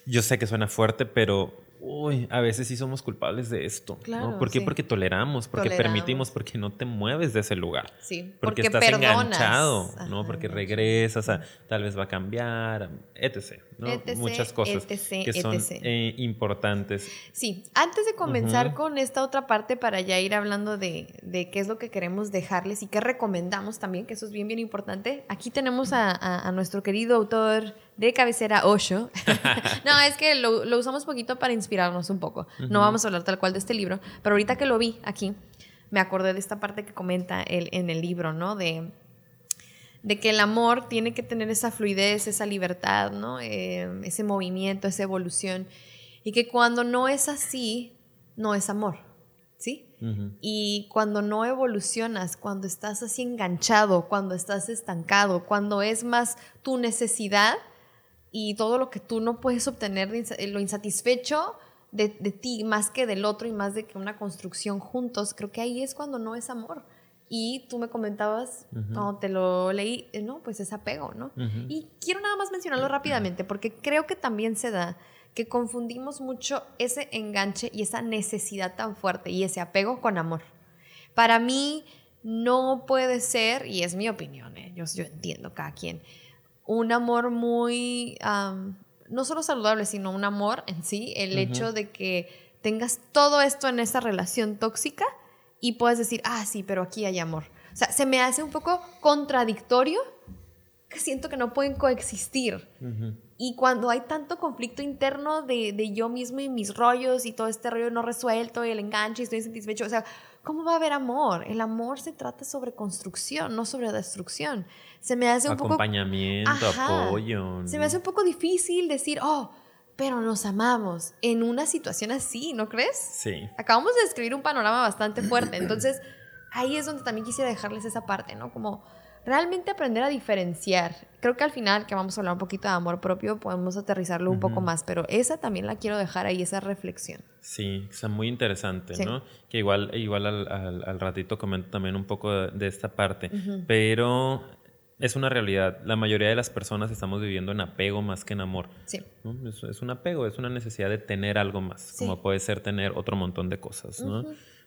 yo sé que suena fuerte, pero uy, a veces sí somos culpables de esto. Claro, ¿Por qué? Porque toleramos, porque permitimos, porque no te mueves de ese lugar. Sí, porque, estás enganchado, ¿no? porque regresas a tal vez va a cambiar, etc. Muchas cosas que son eh, importantes. Sí, antes de comenzar con esta otra parte para ya ir hablando de, de, qué es lo que queremos dejarles y qué recomendamos también, que eso es bien, bien importante, aquí tenemos a, a, nuestro querido autor de cabecera Osho. no, es que lo, lo, usamos poquito para inspirarnos un poco. No vamos a hablar tal cual de este libro, pero ahorita que lo vi aquí, me acordé de esta parte que comenta él en el libro, ¿no? De de que el amor tiene que tener esa fluidez, esa libertad, ¿no? Eh, ese movimiento, esa evolución. Y que cuando no es así, no es amor, ¿sí? Y cuando no evolucionas, cuando estás así enganchado, cuando estás estancado, cuando es más tu necesidad y todo lo que tú no puedes obtener, lo insatisfecho de, de ti más que del otro y más de que una construcción juntos, creo que ahí es cuando no es amor y tú me comentabas, cuando te lo leí, eh, no, pues es apego, ¿no? Y quiero nada más mencionarlo rápidamente, porque creo que también se da que confundimos mucho ese enganche y esa necesidad tan fuerte y ese apego con amor. Para mí no puede ser, y es mi opinión, ¿eh? yo, yo, entiendo cada quien, un amor muy, no solo saludable, sino un amor en sí, el hecho de que tengas todo esto en esa relación tóxica y puedes decir, ah, sí, pero aquí hay amor. O sea, se me hace un poco contradictorio que siento que no pueden coexistir. Y cuando hay tanto conflicto interno de, de, yo mismo y mis rollos y todo este rollo no resuelto y el enganche y estoy insatisfecho, o sea, ¿cómo va a haber amor? El amor se trata sobre construcción, no sobre destrucción. Se me hace un poco... Acompañamiento, apoyo. Se me hace un poco difícil decir, oh, pero nos amamos en una situación así, ¿no crees? Sí. Acabamos de describir un panorama bastante fuerte, entonces ahí es donde también quisiera dejarles esa parte, ¿no? Como realmente aprender a diferenciar. Creo que al final, que vamos a hablar un poquito de amor propio, podemos aterrizarlo un poco más, pero esa también la quiero dejar ahí, esa reflexión. Sí, está muy interesante, ¿no? Que igual, igual al, al, ratito comento también un poco de, esta parte, pero es una realidad. La mayoría de las personas estamos viviendo en apego más que en amor. Sí. Es, un apego, es una necesidad de tener algo más, como puede ser tener otro montón de cosas, ¿no?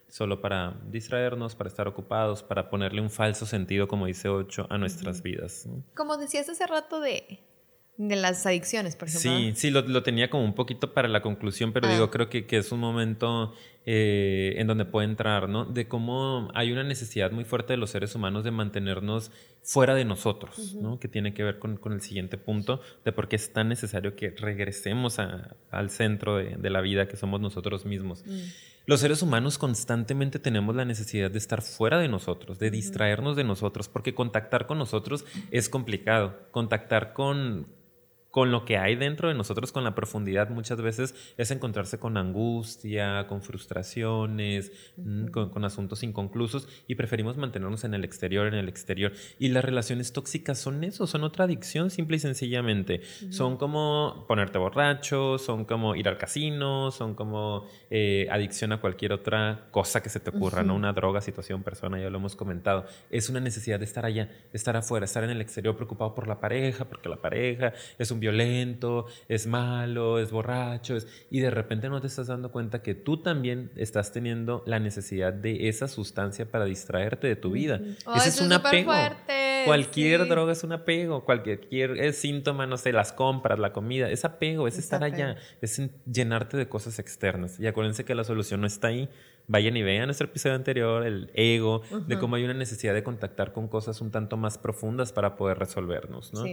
Solo para distraernos, para estar ocupados, para ponerle un falso sentido, como dice Ocho, a nuestras vidas. Como decías hace rato de de las adicciones, por ejemplo. Sí, sí, lo, tenía como un poquito para la conclusión, pero digo, ah. creo que, que, es un momento eh, en donde puede entrar, ¿no? De cómo hay una necesidad muy fuerte de los seres humanos de mantenernos fuera de nosotros, ¿no? Que tiene que ver con, con, el siguiente punto de por qué es tan necesario que regresemos a, al centro de, de, la vida que somos nosotros mismos. Mm. Los seres humanos constantemente tenemos la necesidad de estar fuera de nosotros, de distraernos de nosotros, porque contactar con nosotros es complicado. Contactar con, con lo que hay dentro de nosotros, con la profundidad, muchas veces es encontrarse con angustia, con frustraciones, mm, con, asuntos inconclusos y preferimos mantenernos en el exterior, en el exterior. Y las relaciones tóxicas son eso, son otra adicción, simple y sencillamente. Son como ponerte borracho, son como ir al casino, son como eh, adicción a cualquier otra cosa que se te ocurra, ¿no? Una droga, situación, persona, ya lo hemos comentado. Es una necesidad de estar allá, de estar afuera, estar en el exterior preocupado por la pareja, porque la pareja es un violento, es malo, es borracho, y de repente no te estás dando cuenta que tú también estás teniendo la necesidad de esa sustancia para distraerte de tu vida. Ese es un apego. Cualquier droga es un apego, cualquier síntoma, no sé, las compras, la comida, es apego, es, estar allá, es llenarte de cosas externas. Y acuérdense que la solución no está ahí. Vayan y vean nuestro episodio anterior, el ego, de cómo hay una necesidad de contactar con cosas un tanto más profundas para poder resolvernos, ¿no?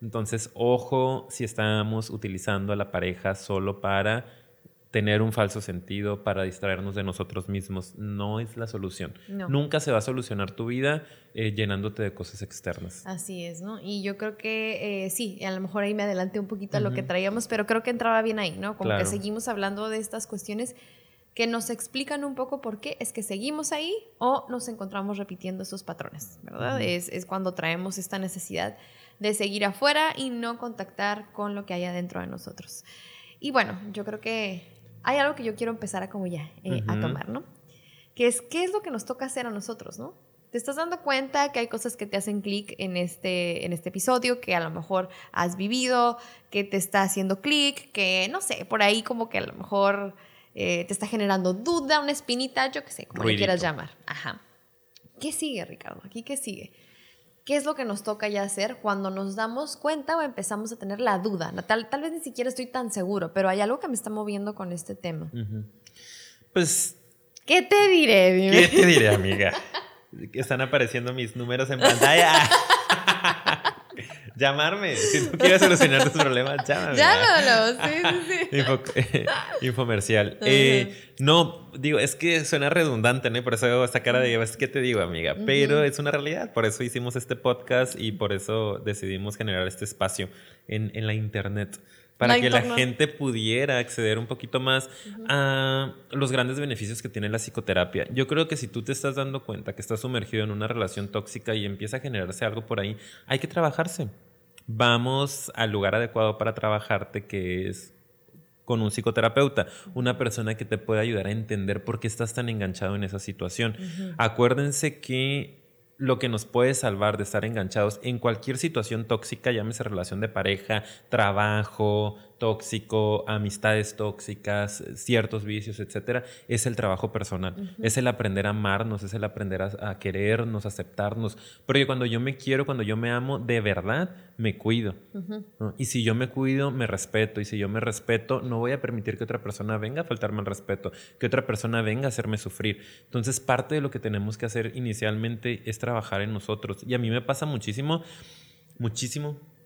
Entonces, ojo si estamos utilizando a la pareja solo para tener un falso sentido, para distraernos de nosotros mismos. No es la solución. Nunca se va a solucionar tu vida eh, llenándote de cosas externas. Así es, ¿no? Y yo creo que eh, sí, a lo mejor ahí me adelanté un poquito a lo que traíamos, pero creo que entraba bien ahí, ¿no? Como que seguimos hablando de estas cuestiones que nos explican un poco por qué es que seguimos ahí o nos encontramos repitiendo esos patrones, ¿verdad? es, es cuando traemos esta necesidad de seguir afuera y no contactar con lo que hay adentro de nosotros. Y bueno, yo creo que hay algo que yo quiero empezar a como ya eh, a tomar, ¿no? Que es qué es lo que nos toca hacer a nosotros, ¿no? Te estás dando cuenta que hay cosas que te hacen clic en este, en este episodio, que a lo mejor has vivido, que te está haciendo clic, que no sé, por ahí como que a lo mejor eh, te está generando duda, una espinita, yo qué sé, como le quieras llamar. Ajá. ¿Qué sigue, Ricardo? ¿Aquí qué sigue? ¿Qué es lo que nos toca ya hacer cuando nos damos cuenta o empezamos a tener la duda? Tal, tal vez ni siquiera estoy tan seguro, pero hay algo que me está moviendo con este tema. Pues... ¿Qué te diré? ¿Qué te diré, amiga? Están apareciendo mis números en pantalla. llamarme. Si tú quieres solucionar tus problemas, llámame. Llámalo, sí, sí, sí. infomercial. Eh, no, digo, es que suena redundante, ¿no? Por eso hago esta cara de, ¿qué te digo, amiga? Pero es una realidad. Por eso hicimos este podcast y por eso decidimos generar este espacio en, en la internet para que la gente pudiera acceder un poquito más a los grandes beneficios que tiene la psicoterapia. Yo creo que si tú te estás dando cuenta que estás sumergido en una relación tóxica y empieza a generarse algo por ahí, hay que trabajarse. Vamos al lugar adecuado para trabajarte, que es con un psicoterapeuta, una persona que te pueda ayudar a entender por qué estás tan enganchado en esa situación. Acuérdense que lo que nos puede salvar de estar enganchados en cualquier situación tóxica, llámese relación de pareja, trabajo, tóxico, amistades tóxicas, ciertos vicios, etcétera, es el trabajo personal. Es el aprender a amarnos, es el aprender a, querernos, aceptarnos. Porque cuando yo me quiero, cuando yo me amo, de verdad me cuido. Y si yo me cuido, me respeto. Y si yo me respeto, no voy a permitir que otra persona venga a faltarme el respeto, que otra persona venga a hacerme sufrir. Entonces, parte de lo que tenemos que hacer inicialmente es trabajar en nosotros. Y a mí me pasa muchísimo, muchísimo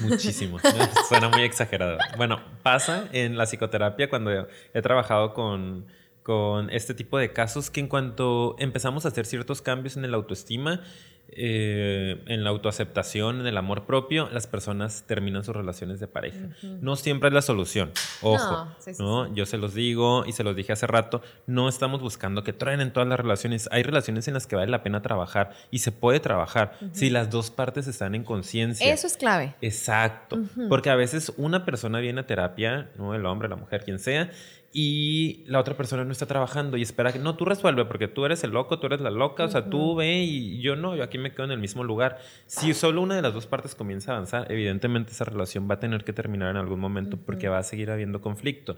Muchísimo. Suena muy exagerado. Bueno, pasa en la psicoterapia cuando he trabajado con, con este tipo de casos que en cuanto empezamos a hacer ciertos cambios en el autoestima, eh, en la autoaceptación, en el amor propio, las personas terminan sus relaciones de pareja. No siempre es la solución. Ojo, no, Yo se los digo y se los dije hace rato, no estamos buscando que traen en todas las relaciones. Hay relaciones en las que vale la pena trabajar y se puede trabajar si las dos partes están en conciencia. Eso es clave. Exacto. Porque a veces una persona viene a terapia, no el hombre, la mujer, quien sea, y la otra persona no está trabajando y espera que no, tú resuelve porque tú eres el loco, tú eres la loca, o sea, tú ve y yo no, yo aquí me quedo en el mismo lugar. Si solo una de las dos partes comienza a avanzar, evidentemente esa relación va a tener que terminar en algún momento porque va a seguir habiendo conflicto.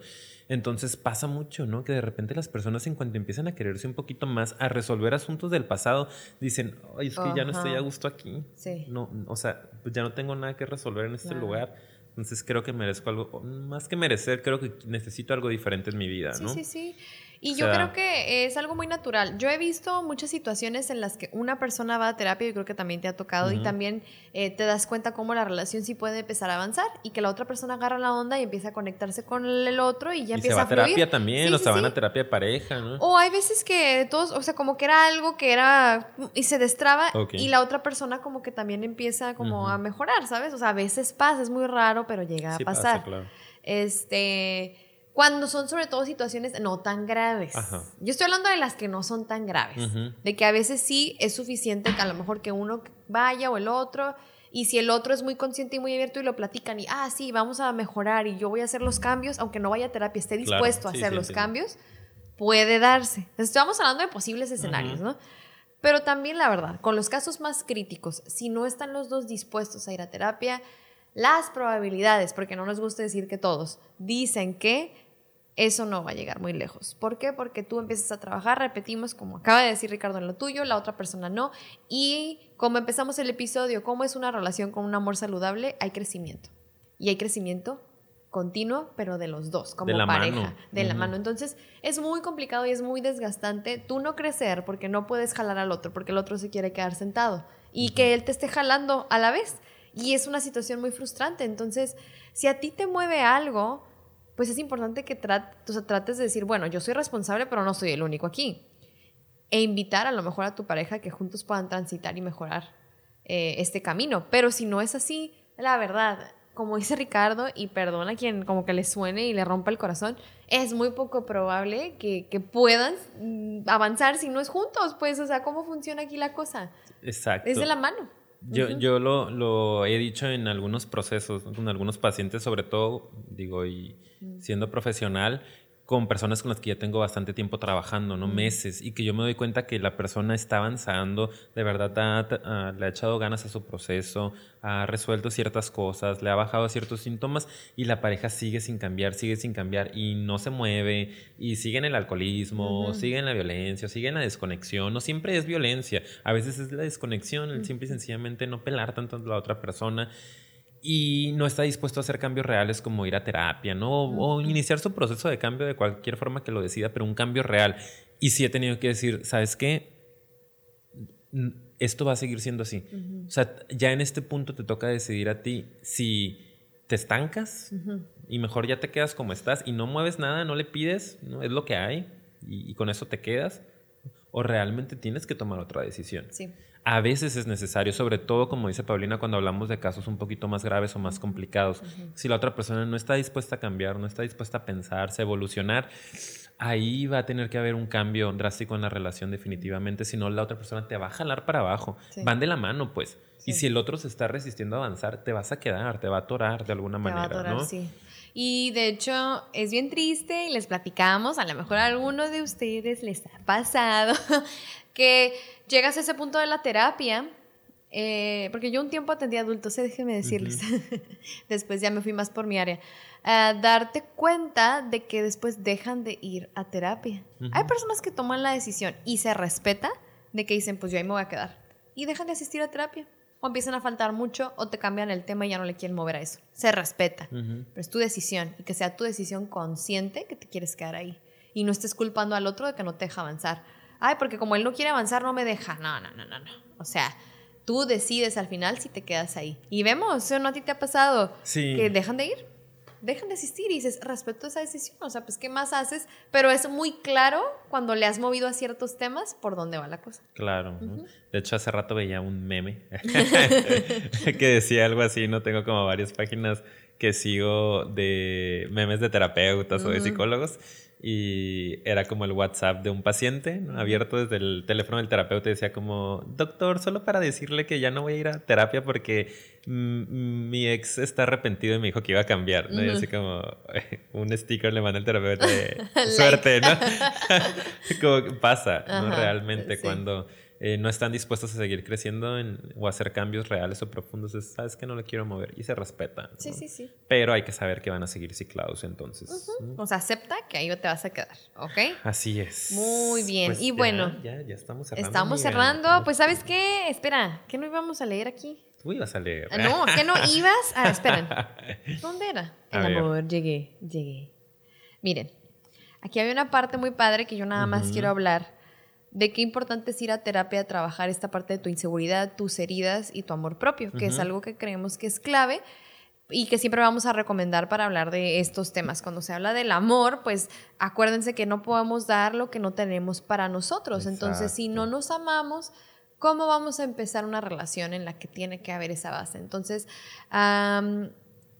Entonces pasa mucho, ¿no? Que de repente las personas en cuanto empiezan a quererse un poquito más, a resolver asuntos del pasado, dicen, ay, es que ya no estoy a gusto aquí. Sí. No, o sea, pues ya no tengo nada que resolver en este lugar entonces creo que merezco algo, más que merecer, creo que necesito algo diferente en mi vida, ¿no? Sí, sí, sí. Y yo creo que es algo muy natural. Yo he visto muchas situaciones en las que una persona va a terapia, y creo que también te ha tocado, y también eh, te das cuenta cómo la relación sí puede empezar a avanzar y que la otra persona agarra la onda y empieza a conectarse con el otro y ya empieza se va a terapia también, o se van a terapia de pareja, ¿no? O hay veces que todos, o sea, como que era algo que era y se destraba y la otra persona como que también empieza como a mejorar, ¿sabes? O sea, a veces pasa, es muy raro, pero llega a pasar. Pasa, claro. Este cuando son sobre todo situaciones no tan graves. Yo estoy hablando de las que no son tan graves. De que a veces sí es suficiente que a lo mejor que uno vaya o el otro. Y si el otro es muy consciente y muy abierto y lo platican y, ah, sí, vamos a mejorar y yo voy a hacer los cambios, aunque no vaya a terapia, esté dispuesto a hacer los cambios, puede darse. Estamos hablando de posibles escenarios, ¿no? Pero también, la verdad, con los casos más críticos, si no están los dos dispuestos a ir a terapia, las probabilidades, porque no nos gusta decir que todos, dicen que eso no va a llegar muy lejos. ¿Por qué? Porque tú empiezas a trabajar, repetimos, como acaba de decir Ricardo en lo tuyo, la otra persona no. Y como empezamos el episodio, ¿cómo es una relación con un amor saludable? Hay crecimiento. Y hay crecimiento continuo, pero de los dos, como pareja, de la mano. Entonces, es muy complicado y es muy desgastante tú no crecer porque no puedes jalar al otro, porque el otro se quiere quedar sentado y que él te esté jalando a la vez. Y es una situación muy frustrante. Entonces, si a ti te mueve algo, pues es importante que trates de decir, bueno, yo soy responsable, pero no soy el único aquí. E invitar a lo mejor a tu pareja que juntos puedan transitar y mejorar eh, este camino. Pero si no es así, la verdad, como dice Ricardo, y perdona a quien como que le suene y le rompa el corazón, es muy poco probable que, que puedan mm, avanzar si no es juntos. Pues, o sea, ¿cómo funciona aquí la cosa? Exacto. Es de la mano. Yo, yo lo, lo, he dicho en algunos procesos, con algunos pacientes, sobre todo, digo, y siendo profesional, con personas con las que ya tengo bastante tiempo trabajando, ¿no? Meses, y que yo me doy cuenta que la persona está avanzando, de verdad le ha echado ganas a su proceso, ha resuelto ciertas cosas, le ha bajado ciertos síntomas y la pareja sigue sin cambiar, sigue sin cambiar y no se mueve y sigue en el alcoholismo, sigue en la violencia, sigue en la desconexión, no siempre es violencia, a veces es la desconexión, el simple y sencillamente no pelar tanto a la otra persona y no está dispuesto a hacer cambios reales como ir a terapia, ¿no? O, iniciar su proceso de cambio de cualquier forma que lo decida, pero un cambio real. Y sí he tenido que decir, ¿sabes qué? Esto va a seguir siendo así. O sea, ya en este punto te toca decidir a ti si te estancas y mejor ya te quedas como estás y no mueves nada, no le pides, ¿no? es lo que hay y, y con eso te quedas, o realmente tienes que tomar otra decisión. Sí a veces es necesario, sobre todo como dice Paulina, cuando hablamos de casos un poquito más graves o más complicados. Si la otra persona no está dispuesta a cambiar, no está dispuesta a pensarse, a evolucionar, ahí va a tener que haber un cambio drástico en la relación definitivamente, si no la otra persona te va a jalar para abajo. Van de la mano, pues. Y si el otro se está resistiendo a avanzar, te vas a quedar, te va a atorar de alguna manera, ¿no? Sí. Y de hecho es bien triste y les platicamos, a lo mejor a alguno de ustedes les ha pasado que llegas a ese punto de la terapia, eh, porque yo un tiempo atendí a adultos, eh, déjenme decirles, después ya me fui más por mi área, darte cuenta de que después dejan de ir a terapia. Hay personas que toman la decisión y se respeta de que dicen, pues yo ahí me voy a quedar, y dejan de asistir a terapia. O empiezan a faltar mucho o te cambian el tema y ya no le quieren mover a eso. Se respeta, pero es tu decisión y que sea tu decisión consciente que te quieres quedar ahí. Y no estés culpando al otro de que no te deja avanzar ay, porque como él no quiere avanzar, no me deja. No, no, no, no, no. O sea, tú decides al final si te quedas ahí. Y vemos, no a ti te ha pasado, sí. que dejan de ir. Dejan de asistir y dices, respeto esa decisión, o sea, pues, ¿qué más haces? Pero es muy claro cuando le has movido a ciertos temas por dónde va la cosa. Claro. De hecho, hace rato veía un meme que decía algo así, no tengo como varias páginas que sigo de memes de terapeutas o de psicólogos y era como el WhatsApp de un paciente abierto desde el teléfono del terapeuta y decía como, doctor, solo para decirle que ya no voy a ir a terapia porque mi ex está arrepentido y me dijo que iba a cambiar, ¿no? Y así como un sticker le manda el terapeuta de suerte, ¿no? como pasa, ¿no? Realmente cuando eh, no están dispuestos a seguir creciendo o hacer cambios reales o profundos, sabes que no le quiero mover y se respeta. Sí, sí, sí. Pero hay que saber que van a seguir ciclados entonces. O sea, acepta que ahí te vas a quedar, ¿ok? Así es. Muy bien. Pues y bueno, ya, ya, estamos cerrando. Estamos cerrando. Pues, ¿sabes qué? Espera, ¿qué no íbamos a leer aquí? Tú ibas a leer. No, ¿qué no ibas? Ah, esperen. ¿Dónde era? El amor, llegué, llegué. Miren, aquí había una parte muy padre que yo nada más quiero hablar de qué importante es ir a terapia a trabajar esta parte de tu inseguridad, tus heridas y tu amor propio, que es algo que creemos que es clave y que siempre vamos a recomendar para hablar de estos temas. Cuando se habla del amor, pues acuérdense que no podemos dar lo que no tenemos para nosotros. Entonces, si no nos amamos, ¿cómo vamos a empezar una relación en la que tiene que haber esa base? Entonces,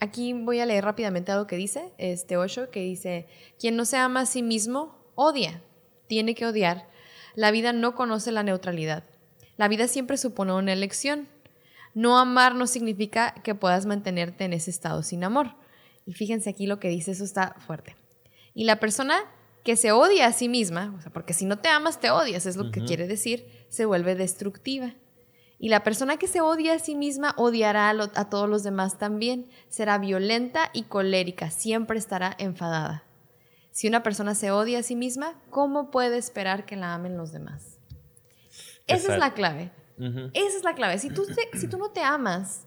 aquí voy a leer rápidamente algo que dice este Osho, que dice, quien no se ama a sí mismo, odia, tiene que odiar la vida no conoce la neutralidad. La vida siempre supone una elección. No amar no significa que puedas mantenerte en ese estado sin amor. Y fíjense aquí lo que dice, eso está fuerte. Y la persona que se odia a sí misma, o sea, porque si no te amas, te odias, es lo que quiere decir, se vuelve destructiva. Y la persona que se odia a sí misma odiará a, a todos los demás también. Será violenta y colérica, siempre estará enfadada. Si una persona se odia a sí misma, ¿cómo puede esperar que la amen los demás? Esa es la clave. Esa es la clave. Si tú, si tú no te amas,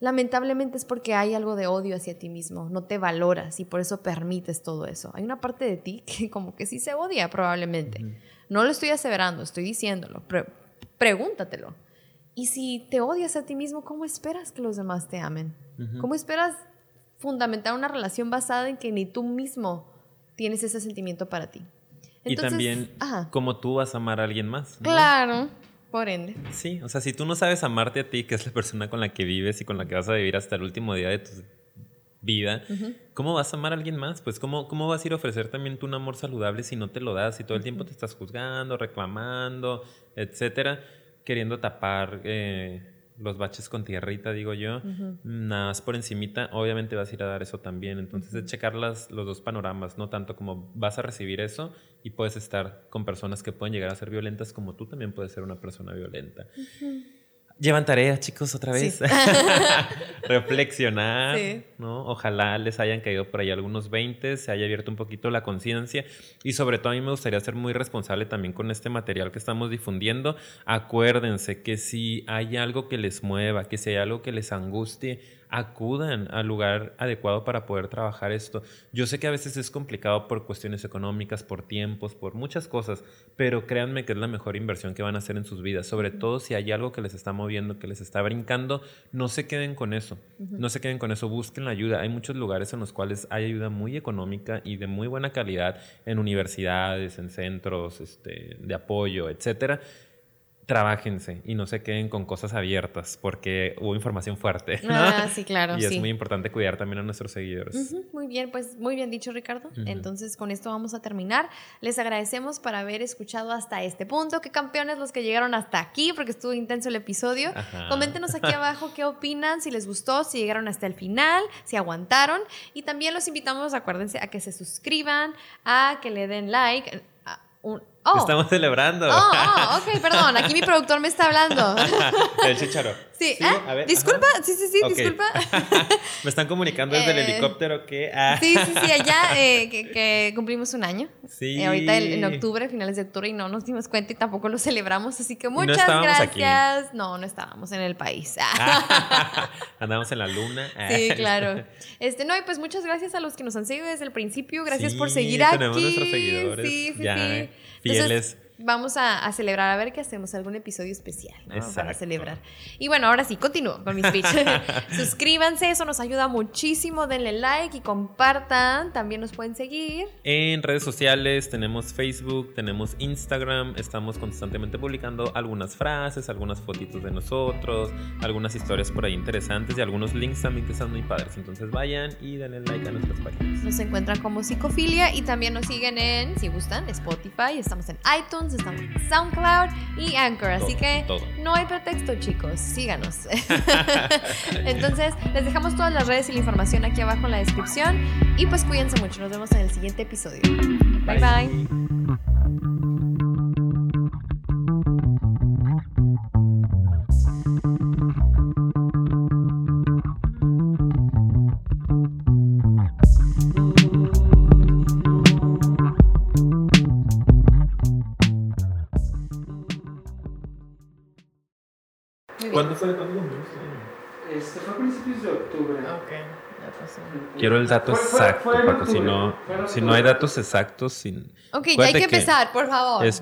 lamentablemente es porque hay algo de odio hacia ti mismo, no te valoras y por eso permites todo eso. Hay una parte de ti que como que sí se odia probablemente. No lo estoy aseverando, estoy diciéndolo. pregúntatelo. Y si te odias a ti mismo, ¿cómo esperas que los demás te amen? ¿Cómo esperas fundamentar una relación basada en que ni tú mismo tienes ese sentimiento para ti. y también como tú vas a amar a alguien más. Claro, por ende. Sí, o sea, si tú no sabes amarte a ti, que es la persona con la que vives y con la que vas a vivir hasta el último día de tu vida, ¿cómo vas a amar a alguien más? Pues ¿cómo, ¿cómo vas a ir a ofrecer también tú un amor saludable si no te lo das, si todo el tiempo te estás juzgando, reclamando, etcétera, queriendo tapar... Eh, los baches con tierrita, digo yo, nada más por encimita, obviamente vas a ir a dar eso también. Entonces, es checar los dos panoramas, no tanto como vas a recibir eso y puedes estar con personas que pueden llegar a ser violentas, como tú también puedes ser una persona violenta. Llevan tareas, chicos, otra vez. Reflexionar, ¿no? Ojalá les hayan caído por ahí algunos 20, se haya abierto un poquito la conciencia y sobre todo a mí me gustaría ser muy responsable también con este material que estamos difundiendo. Acuérdense que si hay algo que les mueva, que si hay algo que les angustie, acudan al lugar adecuado para poder trabajar esto. Yo sé que a veces es complicado por cuestiones económicas, por tiempos, por muchas cosas, pero créanme que es la mejor inversión que van a hacer en sus vidas, sobre todo si hay algo que les está moviendo, que les está brincando, no se queden con eso, no se queden con eso, busquen la ayuda. Hay muchos lugares en los cuales hay ayuda muy económica y de muy buena calidad en universidades, en centros este, de apoyo, etcétera trabájense y no se queden con cosas abiertas porque hubo información fuerte. Ah, sí, claro. y es muy importante cuidar también a nuestros seguidores. muy bien, pues muy bien dicho Ricardo. Entonces con esto vamos a terminar. Les agradecemos por haber escuchado hasta este punto. Qué campeones los que llegaron hasta aquí porque estuvo intenso el episodio. Coméntenos aquí abajo qué opinan, si les gustó, si llegaron hasta el final, si aguantaron. Y también los invitamos, acuérdense, a que se suscriban, a que le den like. Un, Oh. Estamos celebrando. Oh, oh, ok, perdón. Aquí mi productor me está hablando. El chicharo. Sí, ¿eh? disculpa, sí, sí, sí, disculpa. me están comunicando desde el eh, helicóptero que. Ah. Sí, sí, sí, allá eh, que, cumplimos un año. Sí. ahorita en octubre, finales de octubre, y no nos dimos cuenta y tampoco lo celebramos. Así que muchas gracias. No, no estábamos en el país. Andamos en la luna. Sí, claro. Este, no, y pues muchas gracias a los que nos han seguido desde el principio. Gracias por seguir aquí. Tenemos nuestros seguidores. Sí, sí, sí. Fieles. Vamos a, a celebrar, a ver qué hacemos, algún episodio especial ¿no? para celebrar. Y bueno, ahora sí, continúo con mi speech. Suscríbanse, eso nos ayuda muchísimo, denle like y compartan, también nos pueden seguir. En redes sociales tenemos Facebook, tenemos Instagram, estamos constantemente publicando algunas frases, algunas fotitos de nosotros, algunas historias por ahí interesantes y algunos links también que están muy padres. Entonces vayan y denle like a nuestras páginas. Nos encuentran como Psicofilia y también nos siguen en, si gustan, Spotify, estamos en iTunes, estamos en SoundCloud y Anchor, así que todo. no hay pretexto chicos, síganos. Entonces, les dejamos todas las redes y la información aquí abajo en la descripción y pues cuídense mucho, nos vemos en el siguiente episodio. bye. bye. Principios de octubre. Ok, ya pasó. Quiero el dato Fue- fue- exacto, fue en Paco. Si no, fue si no hay datos exactos, sin... Ok, ya hay que empezar, por favor. Es